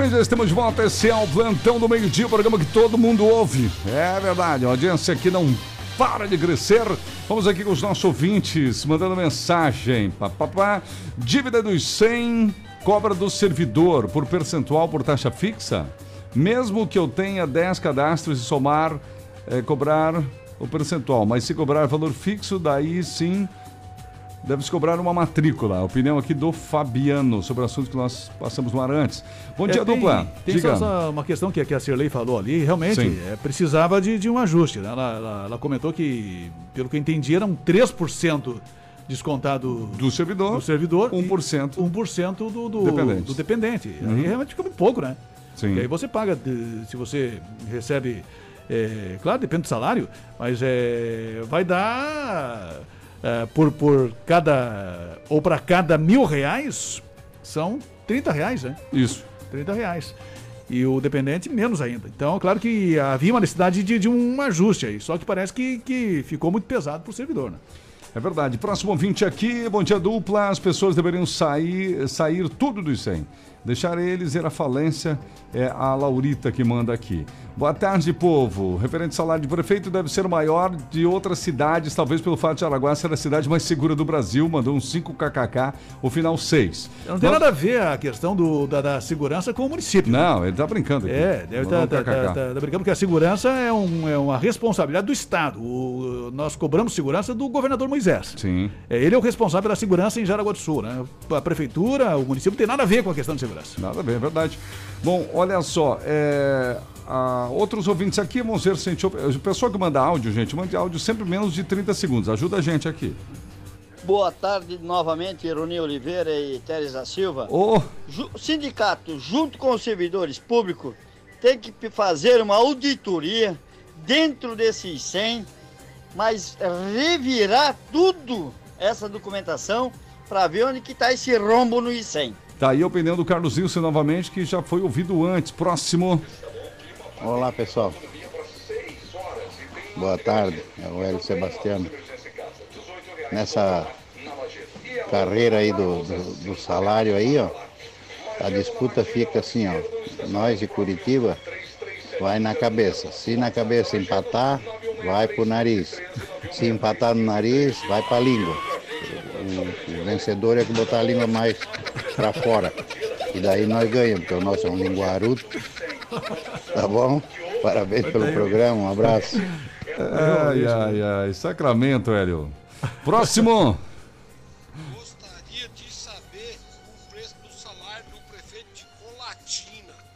Speaker 2: Bem, já estamos de volta. Esse é o Plantão do Meio-Dia, o programa que todo mundo ouve. É verdade, a audiência aqui não para de crescer. Vamos aqui com os nossos ouvintes, mandando mensagem. Pá, pá, pá. Dívida dos 100, cobra do servidor por percentual por taxa fixa? Mesmo que eu tenha 10 cadastros e somar, é, cobrar o percentual. Mas se cobrar valor fixo, daí sim deve-se cobrar uma matrícula. A opinião aqui do Fabiano sobre o assunto que nós passamos no ar antes. Bom dia,
Speaker 3: É, tem-
Speaker 2: dupla.
Speaker 3: Tem
Speaker 2: Diga.
Speaker 3: só uma questão que, que a Cirlei falou ali, realmente é, precisava de, de um ajuste. né? Ela, ela- ela comentou que, pelo que eu entendi, eram 3% descontado
Speaker 2: do servidor,
Speaker 3: do servidor
Speaker 2: 1%,
Speaker 3: 1% do, do
Speaker 2: Dependente.
Speaker 3: do dependente.
Speaker 2: Uhum.
Speaker 3: Aí realmente fica muito pouco, né?
Speaker 2: Sim.
Speaker 3: E aí você paga, se você recebe, é, claro, depende do salário, mas é, vai dar é, por, por cada, ou para cada mil reais, são 30 reais, né?
Speaker 2: Isso.
Speaker 3: 30 reais. E o dependente menos ainda. Então, claro que havia uma necessidade de, de um ajuste aí. Só que parece que, que ficou muito pesado para o servidor, né?
Speaker 2: É verdade. Próximo ouvinte aqui, bom dia dupla. As pessoas deveriam sair, sair tudo dos 100. Deixar eles ir à falência é a Laurita que manda aqui. Boa tarde, povo. Referente ao salário de prefeito deve ser o maior de outras cidades, talvez pelo fato de Araguá ser a cidade mais segura do Brasil. Mandou um 5 kkk, o final 6.
Speaker 3: Não tem nada a ver a questão do, da, da segurança com o município.
Speaker 2: Não, ele tá brincando aqui.
Speaker 3: É, deve
Speaker 2: Mandou
Speaker 3: estar
Speaker 2: um kkk.
Speaker 3: brincando, porque a segurança é, um- é uma responsabilidade do Estado. O- nós cobramos segurança do governador Moisés.
Speaker 2: Sim.
Speaker 3: É, ele é o responsável pela segurança em Jaraguá do Sul. Né? A prefeitura, o município não tem nada a ver com a questão de segurança.
Speaker 2: Nada a ver, é verdade. Bom, olha só, é, ah, outros ouvintes aqui vão ser sente... O pessoal que manda áudio, gente, mande áudio sempre menos de 30 segundos. Ajuda a gente aqui.
Speaker 16: Boa tarde novamente, Ironi Oliveira e Teresa Silva.
Speaker 2: Ô.
Speaker 16: Ju- O sindicato, junto com os servidores públicos, tem que fazer uma auditoria dentro desses 100, mas revirar tudo essa documentação para ver onde que está esse rombo no I100.
Speaker 2: Tá aí a opinião do Carlos Wilson novamente, que já foi ouvido antes. Próximo.
Speaker 23: Olá pessoal. Boa tarde, é o Hélio Sebastiano. Nessa carreira aí do, do, do salário aí, ó, a disputa fica assim, ó. Nós de Curitiba vai na cabeça. Se na cabeça empatar, vai pro nariz. Se empatar no nariz, vai pra língua. O, o vencedor é que botar a língua mais pra fora. E daí nós ganhamos, porque o nosso é um linguarudo. <laughs> Tá bom? Parabéns pelo programa, um abraço.
Speaker 2: Ai, ai, ai. Sacramento, Hélio. Próximo.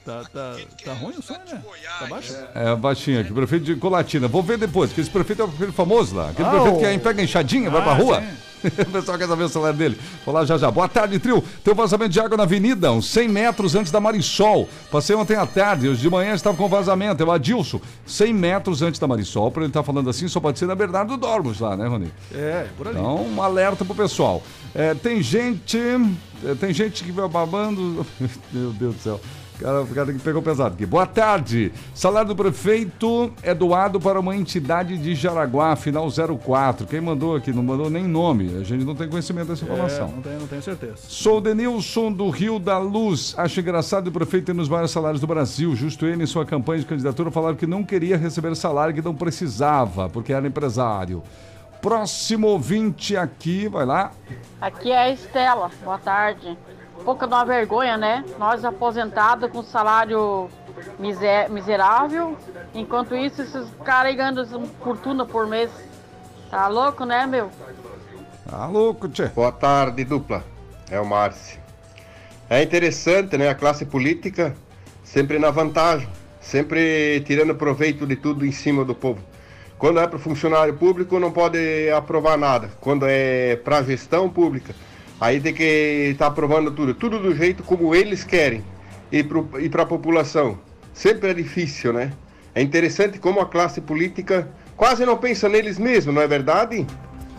Speaker 3: Tá, tá, tá ruim o som, né? Tá baixo?
Speaker 2: É, baixinho aqui, prefeito de Colatina. Vou ver depois, porque esse prefeito é o prefeito famoso lá. Aquele
Speaker 3: Ah,
Speaker 2: prefeito
Speaker 3: o-
Speaker 2: que aí pega enxadinha, vai pra
Speaker 3: Ah,
Speaker 2: rua.
Speaker 3: sim. <laughs>
Speaker 2: o pessoal quer saber o salário dele. Vou lá já já. Boa tarde, trio. Tem um vazamento de água na avenida, uns 100 metros antes da Marisol. Passei ontem à tarde, hoje de manhã estava com vazamento. É o Adilson, 100 metros antes da Marisol. Pra ele estar falando assim, só pode ser na Bernardo Dormos lá, né, Rony?
Speaker 3: É, por ali.
Speaker 2: Então, um alerta pro pessoal. É, tem gente. é, Tem gente que vai babando. <laughs> Meu Deus do céu. O cara, o cara que pegou pesado aqui. Boa tarde. Salário do prefeito é doado para uma entidade de Jaraguá, final 04. Quem mandou aqui? Não mandou nem nome. A gente não tem conhecimento dessa informação.
Speaker 3: É, não, tenho, não tenho certeza.
Speaker 2: Sou o Denilson do Rio da Luz. Acho engraçado o prefeito ter nos maiores salários do Brasil. Justo ele, em sua campanha de candidatura, falaram que não queria receber salário, que não precisava, porque era empresário. Próximo ouvinte aqui, vai lá.
Speaker 25: Aqui é a Estela, boa tarde. Pouca de uma vergonha, né? Nós aposentados com salário miser- miserável, enquanto isso esses caras aí uma fortuna por mês. Tá louco, né, meu?
Speaker 2: Tá louco, tchê.
Speaker 26: Boa tarde, dupla. É o Márcio. É interessante, né? A classe política sempre na vantagem, sempre tirando proveito de tudo em cima do povo. Quando é para o funcionário público, não pode aprovar nada. Quando é para a gestão pública, aí tem que estar aprovando tudo. Tudo do jeito como eles querem. E para a população. Sempre é difícil, né? É interessante como a classe política quase não pensa neles mesmos, não é verdade?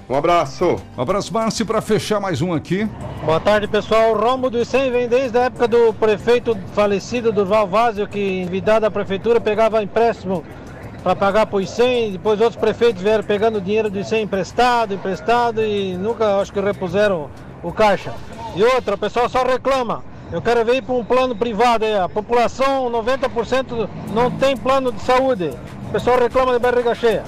Speaker 26: Um abraço.
Speaker 2: Um abraço, Márcio, para fechar mais um aqui.
Speaker 27: Boa tarde, pessoal. O rombo do ICEM vem desde a época do prefeito falecido Durval Vazio, que envidado à prefeitura pegava empréstimo para pagar para o ICEM. Depois outros prefeitos vieram pegando dinheiro do ICEM emprestado, emprestado e nunca acho que repuseram o caixa. E outra, o pessoal só reclama. Eu quero ver para um plano privado. A população, 90% não tem plano de saúde. O pessoal reclama de barriga cheia.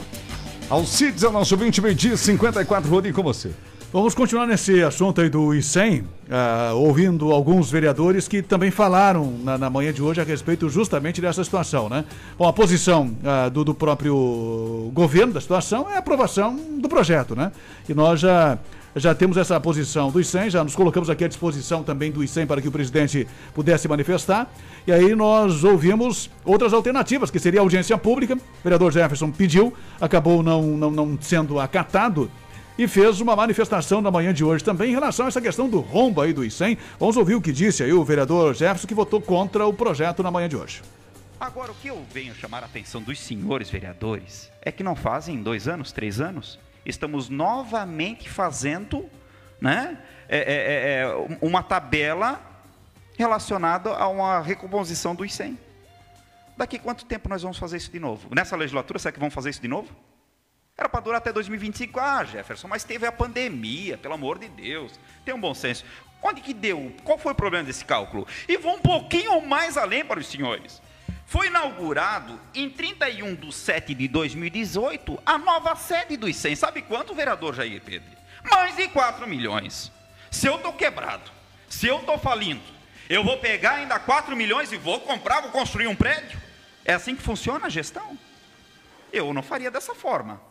Speaker 2: Alcides é o nosso 20 meio dia 54, Rodrigo, com você.
Speaker 3: Vamos continuar nesse assunto aí do ICEM, ah, ouvindo alguns vereadores que também falaram na, na manhã de hoje a respeito justamente dessa situação, né? Bom, a posição ah, do, do próprio governo da situação é a aprovação do projeto, né? E nós já, já temos essa posição do ICEM, já nos colocamos aqui à disposição também do ICEM para que o presidente pudesse manifestar. E aí nós ouvimos outras alternativas, que seria audiência pública. O vereador Jefferson pediu, acabou não, não, não sendo acatado e fez uma manifestação na manhã de hoje também em relação a essa questão do rombo aí do ICEM. Vamos ouvir o que disse aí o vereador Jefferson, que votou contra o projeto na manhã de hoje.
Speaker 9: Agora, o que eu venho chamar a atenção dos senhores vereadores é que não fazem dois anos, três anos, estamos novamente fazendo né, é, é, é, uma tabela relacionada a uma recomposição do ICEM. Daqui quanto tempo nós vamos fazer isso de novo? Nessa legislatura, será que vamos fazer isso de novo? Era para durar até 2025. Ah, Jefferson, mas teve a pandemia, pelo amor de Deus. Tem um bom senso. Onde que deu? Qual foi o problema desse cálculo? E vou um pouquinho mais além para os senhores. Foi inaugurado em 31 de 7 de 2018 a nova sede do ICEM. Sabe quanto, vereador Jair Pedro? Mais de 4 milhões. Se eu estou quebrado, se eu estou falindo, eu vou pegar ainda 4 milhões e vou comprar, vou construir um prédio? É assim que funciona a gestão? Eu não faria dessa forma.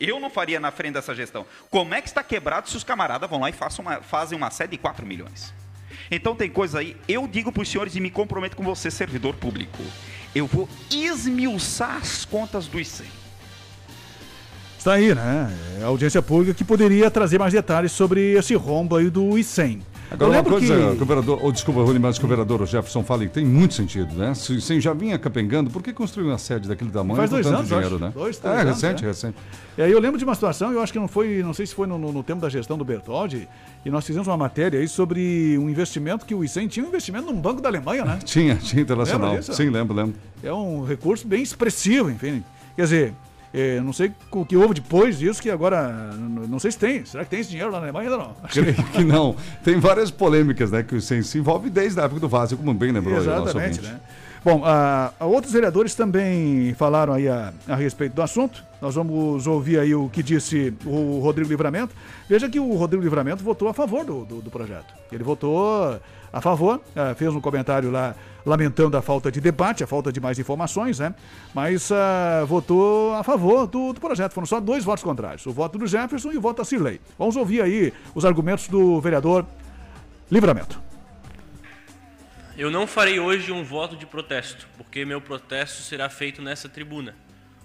Speaker 9: Eu não faria na frente dessa gestão. Como é que está quebrado se os camaradas vão lá e uma, fazem uma sede de 4 milhões? Então tem coisa aí, eu digo para os senhores e me comprometo com você, servidor público. Eu vou esmiuçar as contas do ICEM.
Speaker 3: Está aí, né? É a audiência pública que poderia trazer mais detalhes sobre esse rombo aí do I100.
Speaker 2: Agora, uma coisa, que... o governador, ou desculpa, Rony, mas o governador Jefferson fala que tem muito sentido, né? Se, se já vinha capengando, por que construir uma sede daquele tamanho
Speaker 3: Faz dois
Speaker 2: tanto
Speaker 3: anos,
Speaker 2: dinheiro,
Speaker 3: acho.
Speaker 2: né?
Speaker 3: Dois, três
Speaker 2: é,
Speaker 3: anos,
Speaker 2: recente,
Speaker 3: né?
Speaker 2: recente.
Speaker 3: E aí eu lembro de uma situação, eu acho que não foi, não sei se foi no, no, no tempo da gestão do Bertoldi, e nós fizemos uma matéria aí sobre um investimento que o ICEM tinha um investimento num banco da Alemanha, né?
Speaker 2: Tinha, tinha internacional.
Speaker 3: Lembra disso?
Speaker 2: Sim, lembro, lembro.
Speaker 3: É um recurso bem expressivo, enfim. Quer dizer, é, não sei o que houve depois disso, que agora. Não sei se tem. Será que tem esse dinheiro lá na Alemanha ainda não? <laughs>
Speaker 2: Creio que não. Tem várias polêmicas, né? Que o se envolve desde a época do Vazio, como bem lembrou
Speaker 3: Exatamente, né? Bom, a, a outros vereadores também falaram aí a, a respeito do assunto. Nós vamos ouvir aí o que disse o Rodrigo Livramento. Veja que o Rodrigo Livramento votou a favor do, do, do projeto. Ele votou a favor, eh, fez um comentário lá lamentando a falta de debate, a falta de mais informações, né? Mas ah, votou a favor do, do projeto. Foram só dois votos contrários: o voto do Jefferson e o voto da Cirlei. Vamos ouvir aí os argumentos do vereador Livramento.
Speaker 21: Eu não farei hoje um voto de protesto, porque meu protesto será feito nessa tribuna.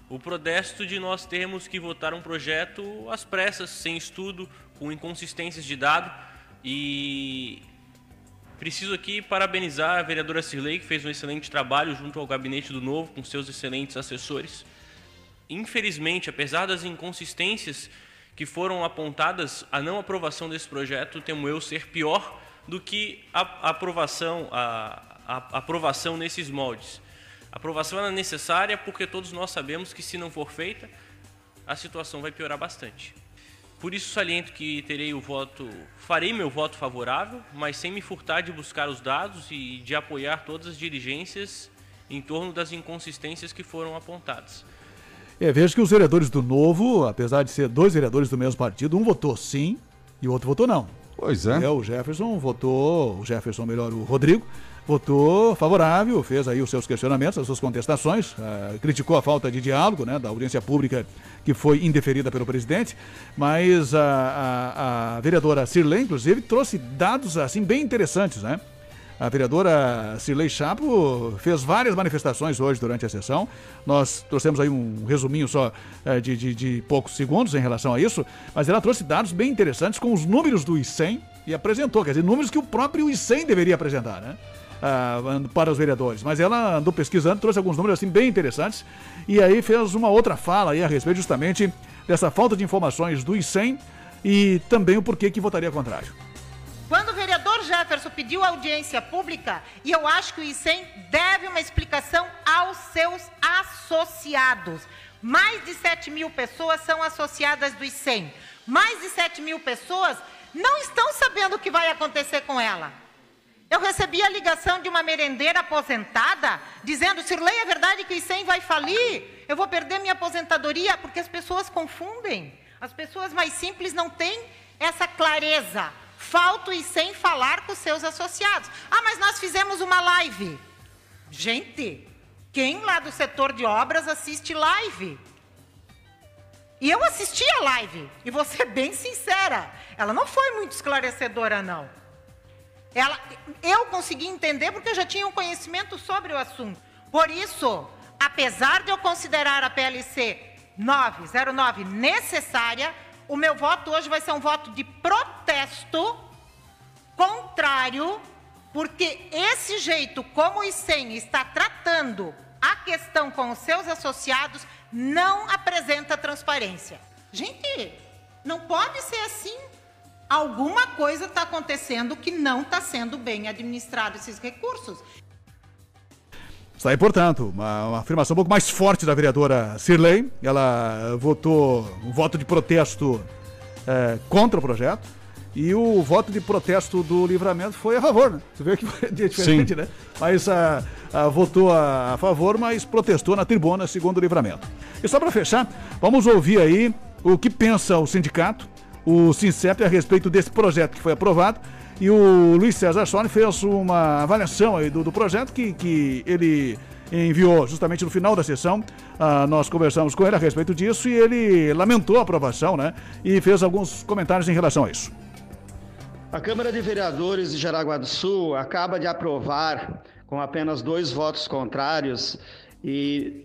Speaker 21: O protesto de nós termos que votar um projeto às pressas, sem estudo, com inconsistências de dado. E preciso aqui parabenizar a vereadora Cirlei, que fez um excelente trabalho junto ao gabinete do Novo, com seus excelentes assessores. Infelizmente, apesar das inconsistências que foram apontadas, a não aprovação desse projeto, temo eu, ser pior do que a aprovação, a a aprovação nesses moldes. A aprovação é necessária porque todos nós sabemos que se não for feita, a situação vai piorar bastante. Por isso saliento que terei o voto, farei meu voto favorável, mas sem me furtar de buscar os dados e de apoiar todas as diligências em torno das inconsistências que foram apontadas.
Speaker 3: É, veja que os vereadores do Novo, apesar de ser dois vereadores do mesmo partido, um votou sim e o outro votou não.
Speaker 2: Pois é.
Speaker 3: o Jefferson votou, o Jefferson, melhor, o Rodrigo, votou favorável, fez aí os seus questionamentos, as suas contestações, ah, criticou a falta de diálogo, né, da audiência pública que foi indeferida pelo presidente, mas a, a, a vereadora Cirlei, inclusive, trouxe dados, assim, bem interessantes, né? A vereadora Cirlei Chapo fez várias manifestações hoje durante a sessão. Nós trouxemos aí um resuminho só eh, de, de- de poucos segundos em relação a isso, mas ela trouxe dados bem interessantes com os números do ICEM e apresentou, quer dizer, números que o próprio ICEM deveria apresentar, né? Ah, para os vereadores. Mas ela andou pesquisando, trouxe alguns números assim bem interessantes e aí fez uma outra fala aí a respeito justamente dessa falta de informações do ICEM e também o porquê que votaria contrário.
Speaker 12: Quando o vereador Jefferson pediu audiência pública, e eu acho que o ICEM deve uma explicação aos seus associados. Mais de 7 mil pessoas são associadas do ICEM. Mais de 7 mil pessoas não estão sabendo o que vai acontecer com ela. Eu recebi a ligação de uma merendeira aposentada dizendo: Sirlei, é verdade que o ICEM vai falir? Eu vou perder minha aposentadoria porque as pessoas confundem. As pessoas mais simples não têm essa clareza. Falta o ICEM falar com seus associados. Ah, mas nós fizemos uma live. Gente, quem lá do setor de obras assiste live? E eu assisti a live, e vou ser bem sincera, ela não foi muito esclarecedora, não. Ela, eu consegui entender porque eu já tinha um conhecimento sobre o assunto. Por isso, apesar de eu considerar a PLC 909 necessária, o meu voto hoje vai ser um voto de protesto contrário, porque esse jeito como o ICEM está tratando a questão com os seus associados não apresenta transparência. Gente, não pode ser assim. Alguma coisa está acontecendo que não está sendo bem administrado esses recursos.
Speaker 3: Está aí, portanto, uma, uma afirmação um pouco mais forte da vereadora Cirlei. Ela votou um voto de protesto eh, contra o projeto. E o voto de protesto do livramento foi a favor, né? Você vê que foi <laughs> diferente,
Speaker 2: Sim.
Speaker 3: né? Mas ah, ah, votou a, a favor, mas protestou na tribuna, segundo o livramento. E só para fechar, vamos ouvir aí o que pensa o sindicato, o Sincep, a respeito desse projeto que foi aprovado. E o Luiz César Sone fez uma avaliação aí do, do projeto que, que ele enviou justamente no final da sessão. Ah, nós conversamos com ele a respeito disso e ele lamentou a aprovação, né? E fez alguns comentários em relação a isso.
Speaker 19: A Câmara de Vereadores de Jaraguá do Sul acaba de aprovar, com apenas dois votos contrários, e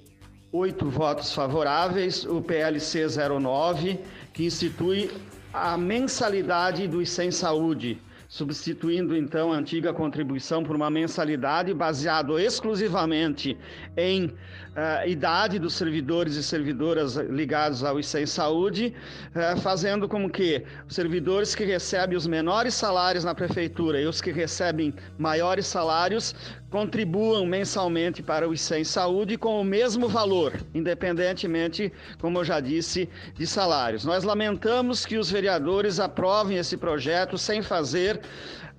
Speaker 19: oito votos favoráveis, o PLC 09, que institui a mensalidade do ICEM Saúde, substituindo então a antiga contribuição por uma mensalidade baseado exclusivamente em uh, idade dos servidores e servidoras ligados ao ICEM Saúde, uh, fazendo com que os servidores que recebem os menores salários na prefeitura e os que recebem maiores salários contribuam mensalmente para o ICEM Saúde com o mesmo valor, independentemente, como eu já disse, de salários. Nós lamentamos que os vereadores aprovem esse projeto sem fazer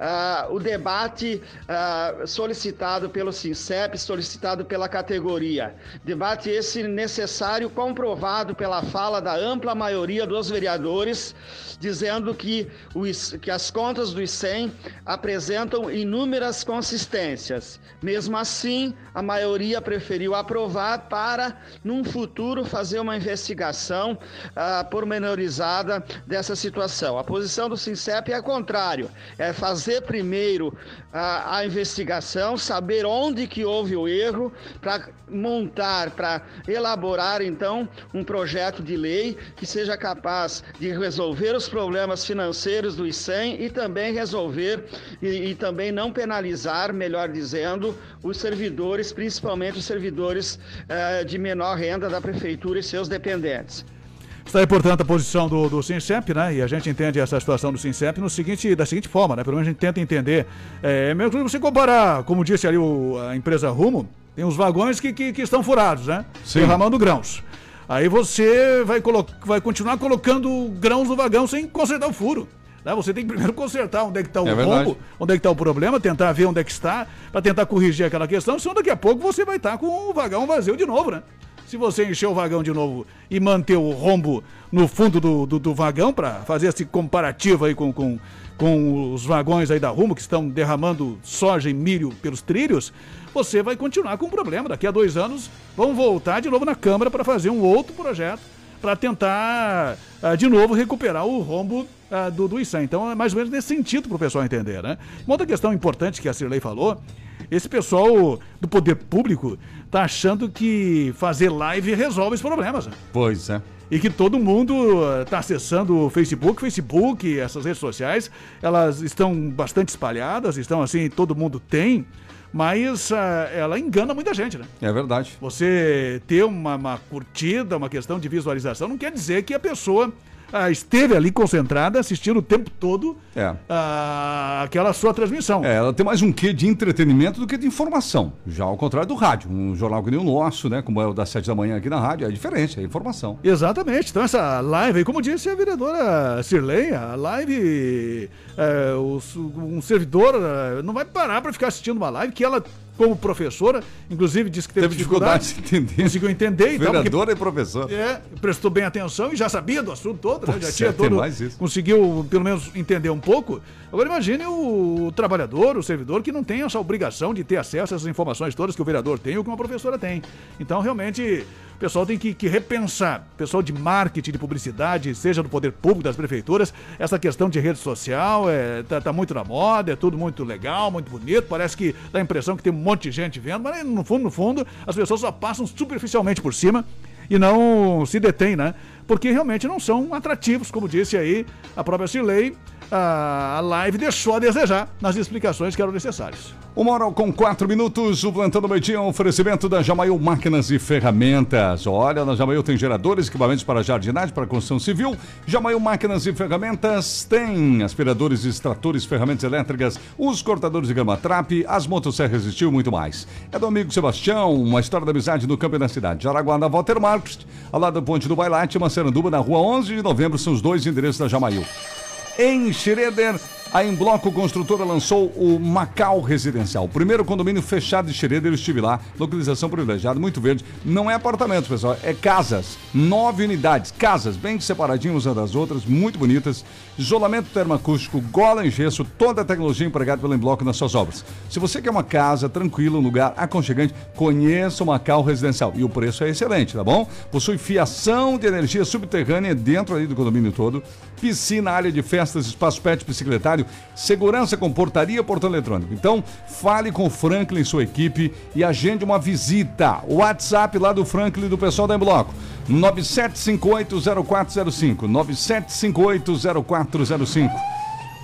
Speaker 19: uh, o debate uh, solicitado pelo SINCEP, solicitado pela categoria. Debate esse necessário, comprovado pela fala da ampla maioria dos vereadores, dizendo que, o, que as contas do ICEM apresentam inúmeras consistências. Mesmo assim, a maioria preferiu aprovar para, num futuro, fazer uma investigação uh, pormenorizada dessa situação. A posição do SINCEP é contrário, é fazer fazer primeiro a, a investigação, saber onde que houve o erro, para montar, para elaborar então um projeto de lei que seja capaz de resolver os problemas financeiros do ICEM e também resolver e, e também não penalizar, melhor dizendo, os servidores, principalmente os servidores eh, de menor renda da prefeitura e seus dependentes.
Speaker 3: Está aí, portanto, a posição do, do Sincep, né? E a gente entende essa situação do Sincep no seguinte, da seguinte forma, né? Pelo menos a gente tenta entender. É, mesmo que você comparar, como disse ali o, a empresa Rumo, tem os vagões que, que, que estão furados, né? Sim. Derramando grãos. Aí você vai, vai continuar colocando grãos no vagão sem consertar o furo. Né? Você tem que primeiro consertar onde é que está o é rombo, onde é que está o problema, tentar ver onde é que está, para tentar corrigir aquela questão, senão daqui a pouco você vai estar tá com o vagão vazio de novo, né? Se você encher o vagão de novo e manter o rombo no fundo do, do, do vagão, para fazer esse comparativo aí com, com, com os vagões aí da Rumo que estão derramando soja e milho pelos trilhos, você vai continuar com o problema. Daqui a dois anos vão voltar de novo na Câmara para fazer um outro projeto para tentar uh, de novo recuperar o rombo uh, do, do ICEM. Então é mais ou menos nesse sentido para o pessoal entender, né? Uma outra questão importante que a Cirlei falou esse pessoal do poder público tá achando que fazer live resolve os problemas. Né?
Speaker 2: Pois é.
Speaker 3: E que todo mundo está acessando o Facebook, Facebook, essas redes sociais, elas estão bastante espalhadas, estão assim, todo mundo tem, mas uh, ela engana muita gente, né?
Speaker 2: É verdade.
Speaker 3: Você ter uma, uma curtida, uma questão de visualização, não quer dizer que a pessoa ah, esteve ali concentrada, assistindo o tempo todo é. ah, aquela sua transmissão.
Speaker 2: É, ela tem mais um quê de entretenimento do que de informação. Já ao contrário do rádio. Um jornal que nem o nosso, né? Como é o das sete da manhã aqui na rádio, é diferente, é informação.
Speaker 3: Exatamente. Então essa live aí, como disse a vereadora Cirlei, a live, é, o, um servidor é, não vai parar para ficar assistindo uma live que ela como professora, inclusive disse que teve, teve dificuldade, dificuldade de entender. Conseguiu entender
Speaker 2: e Vereadora e professor.
Speaker 3: É, prestou bem atenção e já sabia do assunto todo, né? Já tinha é, todo. Conseguiu pelo menos entender um pouco. Agora imagine o, o, trabalhador, o servidor, que não tem essa obrigação de ter acesso a essas informações todas que o vereador tem ou que uma professora tem. Então, realmente, o pessoal tem que, que repensar, pessoal de marketing, de publicidade, seja do poder público, das prefeituras, essa questão de rede social é, tá, tá muito na moda, é tudo muito legal, muito bonito, parece que dá a impressão que tem um monte de gente vendo, mas no fundo, no fundo, as pessoas só passam superficialmente por cima e não se detêm, né? Porque realmente não são atrativos, como disse aí a própria Cirlei, a live deixou a desejar nas explicações que eram necessárias.
Speaker 2: Uma hora com quatro minutos, o Plantão do Meio-Dia é um oferecimento da Jamail Máquinas e Ferramentas. Olha, na Jamail tem geradores, equipamentos para jardinagem, para construção civil. Jamail Máquinas e Ferramentas tem aspiradores, extratores, ferramentas elétricas, os cortadores de grama trap, as motosserras e muito mais. É do amigo Sebastião, uma história da amizade no campo e na cidade. Jaraguá da Walter Marcos, ao lado do Ponte do Bailate, uma Seranduba, na rua 11 de novembro, são os dois endereços da Jamail. Em Schroeder, a Embloco Construtora lançou o Macau Residencial. O primeiro condomínio fechado de Schroeder, eu estive lá. Localização privilegiada, muito verde. Não é apartamento, pessoal, é casas. Nove unidades, casas bem separadinhas umas das outras, muito bonitas. Isolamento termoacústico, gola em gesso, toda a tecnologia empregada pelo Embloco nas suas obras. Se você quer uma casa tranquila, um lugar aconchegante, conheça o Macau Residencial. E o preço é excelente, tá bom? Possui fiação de energia subterrânea dentro ali do condomínio todo, piscina, área de festas, espaço pet, bicicletário segurança com portaria portão eletrônico. Então, fale com o Franklin e sua equipe e agende uma visita. WhatsApp lá do Franklin do pessoal da Embloco. 97580405. 97580405.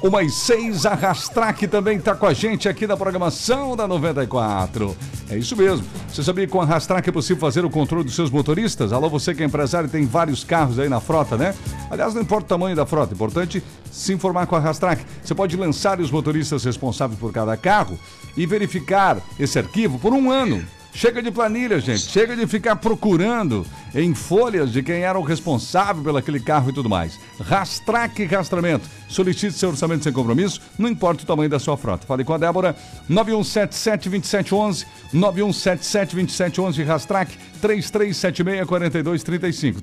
Speaker 2: Uma e seis, a Rastrac também está com a gente aqui na programação da 94. É isso mesmo. Você sabia que com a Rastrac é possível fazer o controle dos seus motoristas? Alô, você que é empresário tem vários carros aí na frota, né? Aliás, não importa o tamanho da frota, é importante se informar com a Rastrac. Você pode lançar os motoristas responsáveis por cada carro e verificar esse arquivo por um ano. Chega de planilha, gente. Chega de ficar procurando em folhas de quem era o responsável pelo aquele carro e tudo mais. Rastraque Rastramento. Solicite seu orçamento sem compromisso, não importa o tamanho da sua frota. Fale com a Débora, 9177-2711, 9177-2711, Rastraque, 3376-4235.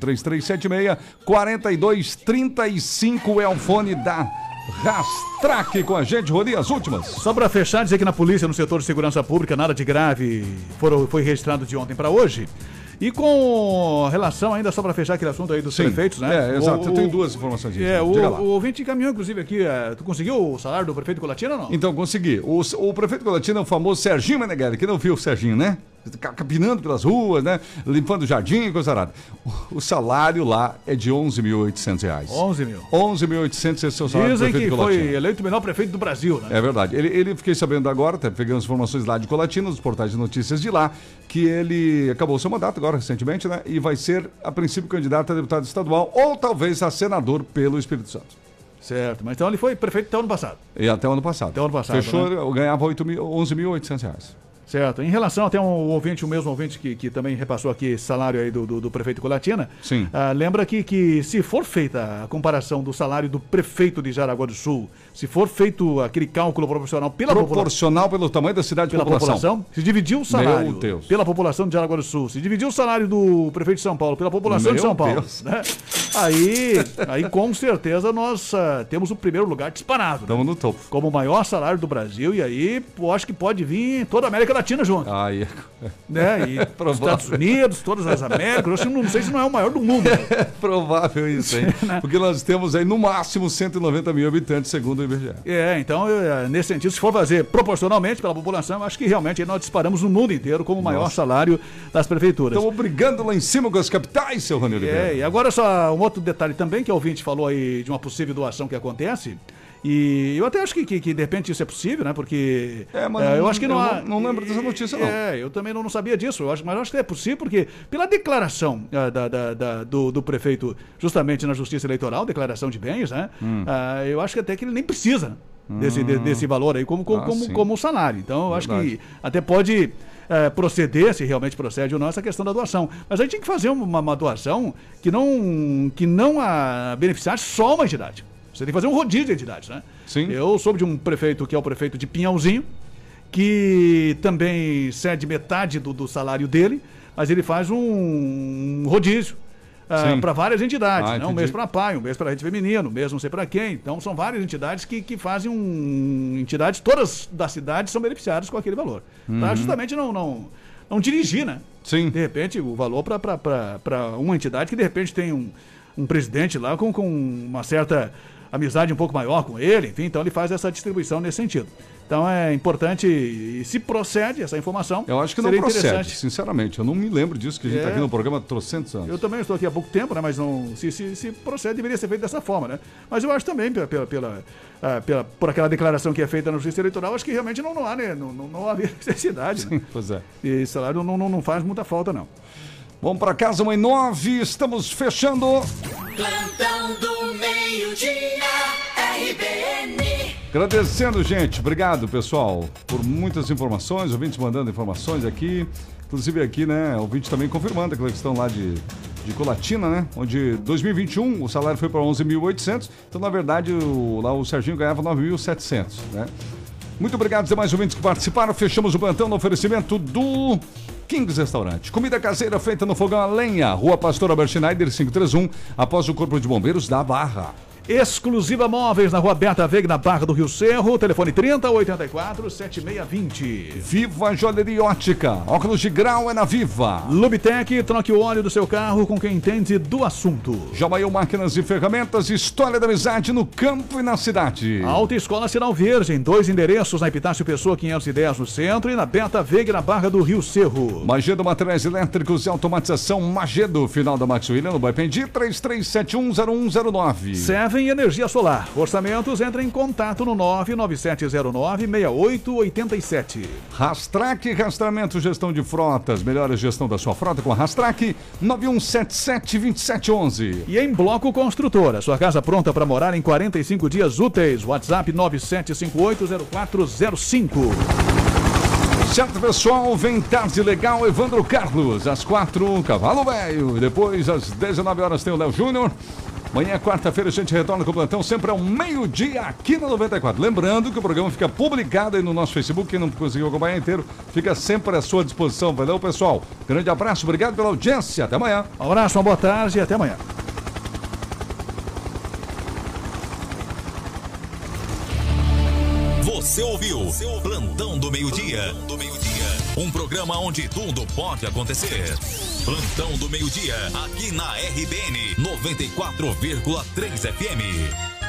Speaker 2: 3376-4235 é o fone da Rastraque com a gente, Rodi, as últimas.
Speaker 3: Só para fechar, dizer que na polícia, no setor de segurança pública, nada de grave foram, foi registrado de ontem para hoje. E com relação ainda, só para fechar aquele assunto aí dos
Speaker 2: Sim.
Speaker 3: prefeitos, né?
Speaker 2: É, exato.
Speaker 3: O-
Speaker 2: Eu tenho duas informações disso.
Speaker 3: É, o, o ouvinte encaminhou, inclusive, aqui. é, tu conseguiu o salário do prefeito Colatina ou não?
Speaker 2: Então, consegui. O, o prefeito Colatina é o famoso Serginho Meneghelli. Quem não viu o Serginho, né? Ca- Capinando pelas ruas, né? Limpando o jardim e coisa arada. O, salário lá é de 11.800 reais.
Speaker 3: 11 mil.
Speaker 2: 11.800 esse é o seu salário
Speaker 3: Dizem
Speaker 2: prefeito
Speaker 3: que foi eleito o melhor prefeito do Brasil, né?
Speaker 2: É verdade. Ele, ele fiquei sabendo agora, até peguei as informações lá de Colatina, dos portais de notícias de lá, que ele acabou seu mandato agora recentemente, né? E vai ser, a princípio, candidato a deputado estadual ou talvez a senador pelo Espírito Santo.
Speaker 3: Certo, mas então ele foi prefeito até o ano passado.
Speaker 2: E até o ano passado.
Speaker 3: Até o ano passado,
Speaker 2: Fechou,
Speaker 3: né?
Speaker 2: ganhava 8 mil- 11.800 reais.
Speaker 3: Certo. Em relação até um ouvinte, o mesmo ouvinte que, que também repassou aqui salário aí do, do, do prefeito Colatina.
Speaker 2: Sim.
Speaker 3: ah, lembra que, que se for feita a comparação do salário do prefeito de Jaraguá do Sul, se for feito aquele cálculo proporcional pela população.
Speaker 2: Proporcional pelo tamanho da cidade
Speaker 3: Pela
Speaker 2: população.
Speaker 3: população, se dividir o salário
Speaker 2: Meu Deus.
Speaker 3: pela população de Jaraguá do Sul, se dividir o salário do prefeito de São Paulo pela população de
Speaker 2: Meu
Speaker 3: São Paulo, né? aí, aí com certeza nós ah, temos o primeiro lugar disparado.
Speaker 2: Estamos no topo.
Speaker 3: Como o maior salário do Brasil, e aí eu acho que pode vir toda a América Latina junto.
Speaker 2: Aí,
Speaker 3: Né? E <laughs>
Speaker 2: provável.
Speaker 3: Estados Unidos, todas as Américas, eu não sei se não é o maior do mundo. né? <laughs>
Speaker 2: É provável isso, hein? <laughs> Porque nós temos aí no máximo 190 mil habitantes, segundo o IBGE.
Speaker 3: É, então, eu, nesse sentido, se for fazer proporcionalmente pela população, acho que realmente nós disparamos no mundo inteiro como o maior
Speaker 2: Nossa.
Speaker 3: salário das prefeituras.
Speaker 2: Estamos brigando lá em cima com as capitais, seu Rony Oliveira.
Speaker 3: É, e agora só um outro detalhe também, que o ouvinte falou aí de uma possível doação que acontece. E eu até acho que, que, que, de repente isso é possível, né? Porque.
Speaker 2: É, mas
Speaker 3: é, eu
Speaker 2: não-
Speaker 3: acho que não
Speaker 2: não-
Speaker 3: há.
Speaker 2: não lembro dessa notícia, não.
Speaker 3: É, eu também não, não sabia disso. Eu acho, mas eu acho que é possível, porque pela declaração ah, da, da- da- do, do prefeito, justamente na Justiça Eleitoral, declaração de bens, né?
Speaker 2: Hum.
Speaker 3: ah, eu acho que até que ele nem precisa desse, de- desse valor aí como, como,
Speaker 2: Ah,
Speaker 3: como, como salário. Então, eu acho que
Speaker 2: Verdade.
Speaker 3: até pode eh, proceder, se realmente procede ou não, essa questão da doação. Mas aí tinha que fazer uma, uma doação que não, que não a beneficiasse só uma entidade. Você tem que fazer um rodízio de entidades, né?
Speaker 2: Sim.
Speaker 3: Eu soube de um prefeito que é o prefeito de Pinhalzinho, que também cede metade do, do salário dele, mas ele faz um rodízio.
Speaker 2: Sim.
Speaker 3: para várias entidades,
Speaker 2: Ah,
Speaker 3: né? um mês para pai, um mês para rede feminina, um mês não sei para quem. Então são várias entidades que, que fazem um. Entidades, todas da cidade são beneficiadas com aquele valor. Para
Speaker 2: Uhum.
Speaker 3: justamente não, não, não dirigir, né?
Speaker 2: Sim.
Speaker 3: De repente, o valor para uma entidade que de repente tem um, um presidente lá com, com uma certa amizade um pouco maior com ele, enfim, então ele faz essa distribuição nesse sentido. Então é importante, e se procede essa informação.
Speaker 2: Eu acho que não procede, sinceramente. Eu não me lembro disso, que a gente está
Speaker 3: É.
Speaker 2: aqui no programa há trocentos anos.
Speaker 3: Eu também estou aqui há pouco tempo, né? Mas não, se, se, se procede, deveria ser feito dessa forma, né? Mas eu acho também, pela, pela, pela, ah, pela- por aquela declaração que é feita na Justiça Eleitoral, acho que realmente não, não há, né? Não, não, não havia <laughs> necessidade. Né?
Speaker 2: Pois é.
Speaker 3: E salário não, não, não faz muita falta, não.
Speaker 2: Vamos para casa, mãe nove, estamos fechando.
Speaker 28: Plantão do meio-dia, RBN.
Speaker 2: Agradecendo, gente. Obrigado, pessoal, por muitas informações, ouvintes mandando informações aqui. Inclusive aqui, né, ouvinte também confirmando aquela questão lá de, de Colatina, né? Onde 2021 o salário foi para 11.800. Então, na verdade, o, lá o Serginho ganhava 9.700, né? Muito obrigado aos demais ouvintes que participaram. Fechamos o plantão no oferecimento do Kings Restaurante. Comida caseira feita no fogão a lenha. Rua Pastor Albert Schneider, 531, após o Corpo de Bombeiros da Barra.
Speaker 3: Exclusiva Móveis na Rua Berta Veiga, na Barra do Rio Cerro. Telefone 3084 7620.
Speaker 2: Viva Joalheria Ótica. Óculos de grau é na Viva.
Speaker 3: Lubitec, troque o óleo do seu carro com quem entende do assunto.
Speaker 2: Jamaiu Máquinas e Ferramentas, história da amizade no campo e na cidade.
Speaker 3: Alta Escola Sinal Verde, em dois endereços, na Epitácio Pessoa 510 no centro e na Berta Veiga, na Barra do Rio Cerro.
Speaker 2: Magedo Materiais Elétricos e Automatização Magedo, final da Max William, no Baipendi, 33710109.
Speaker 3: Seven Energia Solar. Orçamentos, entre em contato no 99709-6887.
Speaker 2: Rastrac Rastramento Gestão de Frotas. Melhor gestão da sua frota com a Rastrac 91772711.
Speaker 3: E em Bloco Construtora, sua casa pronta para morar em 45 dias úteis. WhatsApp 97580405.
Speaker 2: Certo, pessoal, vem tarde legal, Evandro Carlos, às quatro, Cavalo Velho. Depois, às 19 horas, tem o Léo Júnior. Amanhã, quarta-feira, a gente retorna com o plantão, sempre ao meio-dia aqui na 94. Lembrando que o programa fica publicado aí no nosso Facebook, quem não conseguiu acompanhar inteiro, fica sempre à sua disposição. Valeu, pessoal. Grande abraço, obrigado pela audiência. Até amanhã.
Speaker 3: Um abraço, uma boa tarde e até amanhã.
Speaker 1: Você ouviu Plantão do Meio-Dia. Um programa onde tudo pode acontecer. Plantão do meio-dia, aqui na RBN 94,3 FM.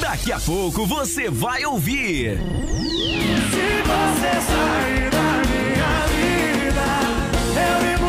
Speaker 29: Daqui a pouco você vai ouvir.
Speaker 28: Se você sair da minha vida, eu me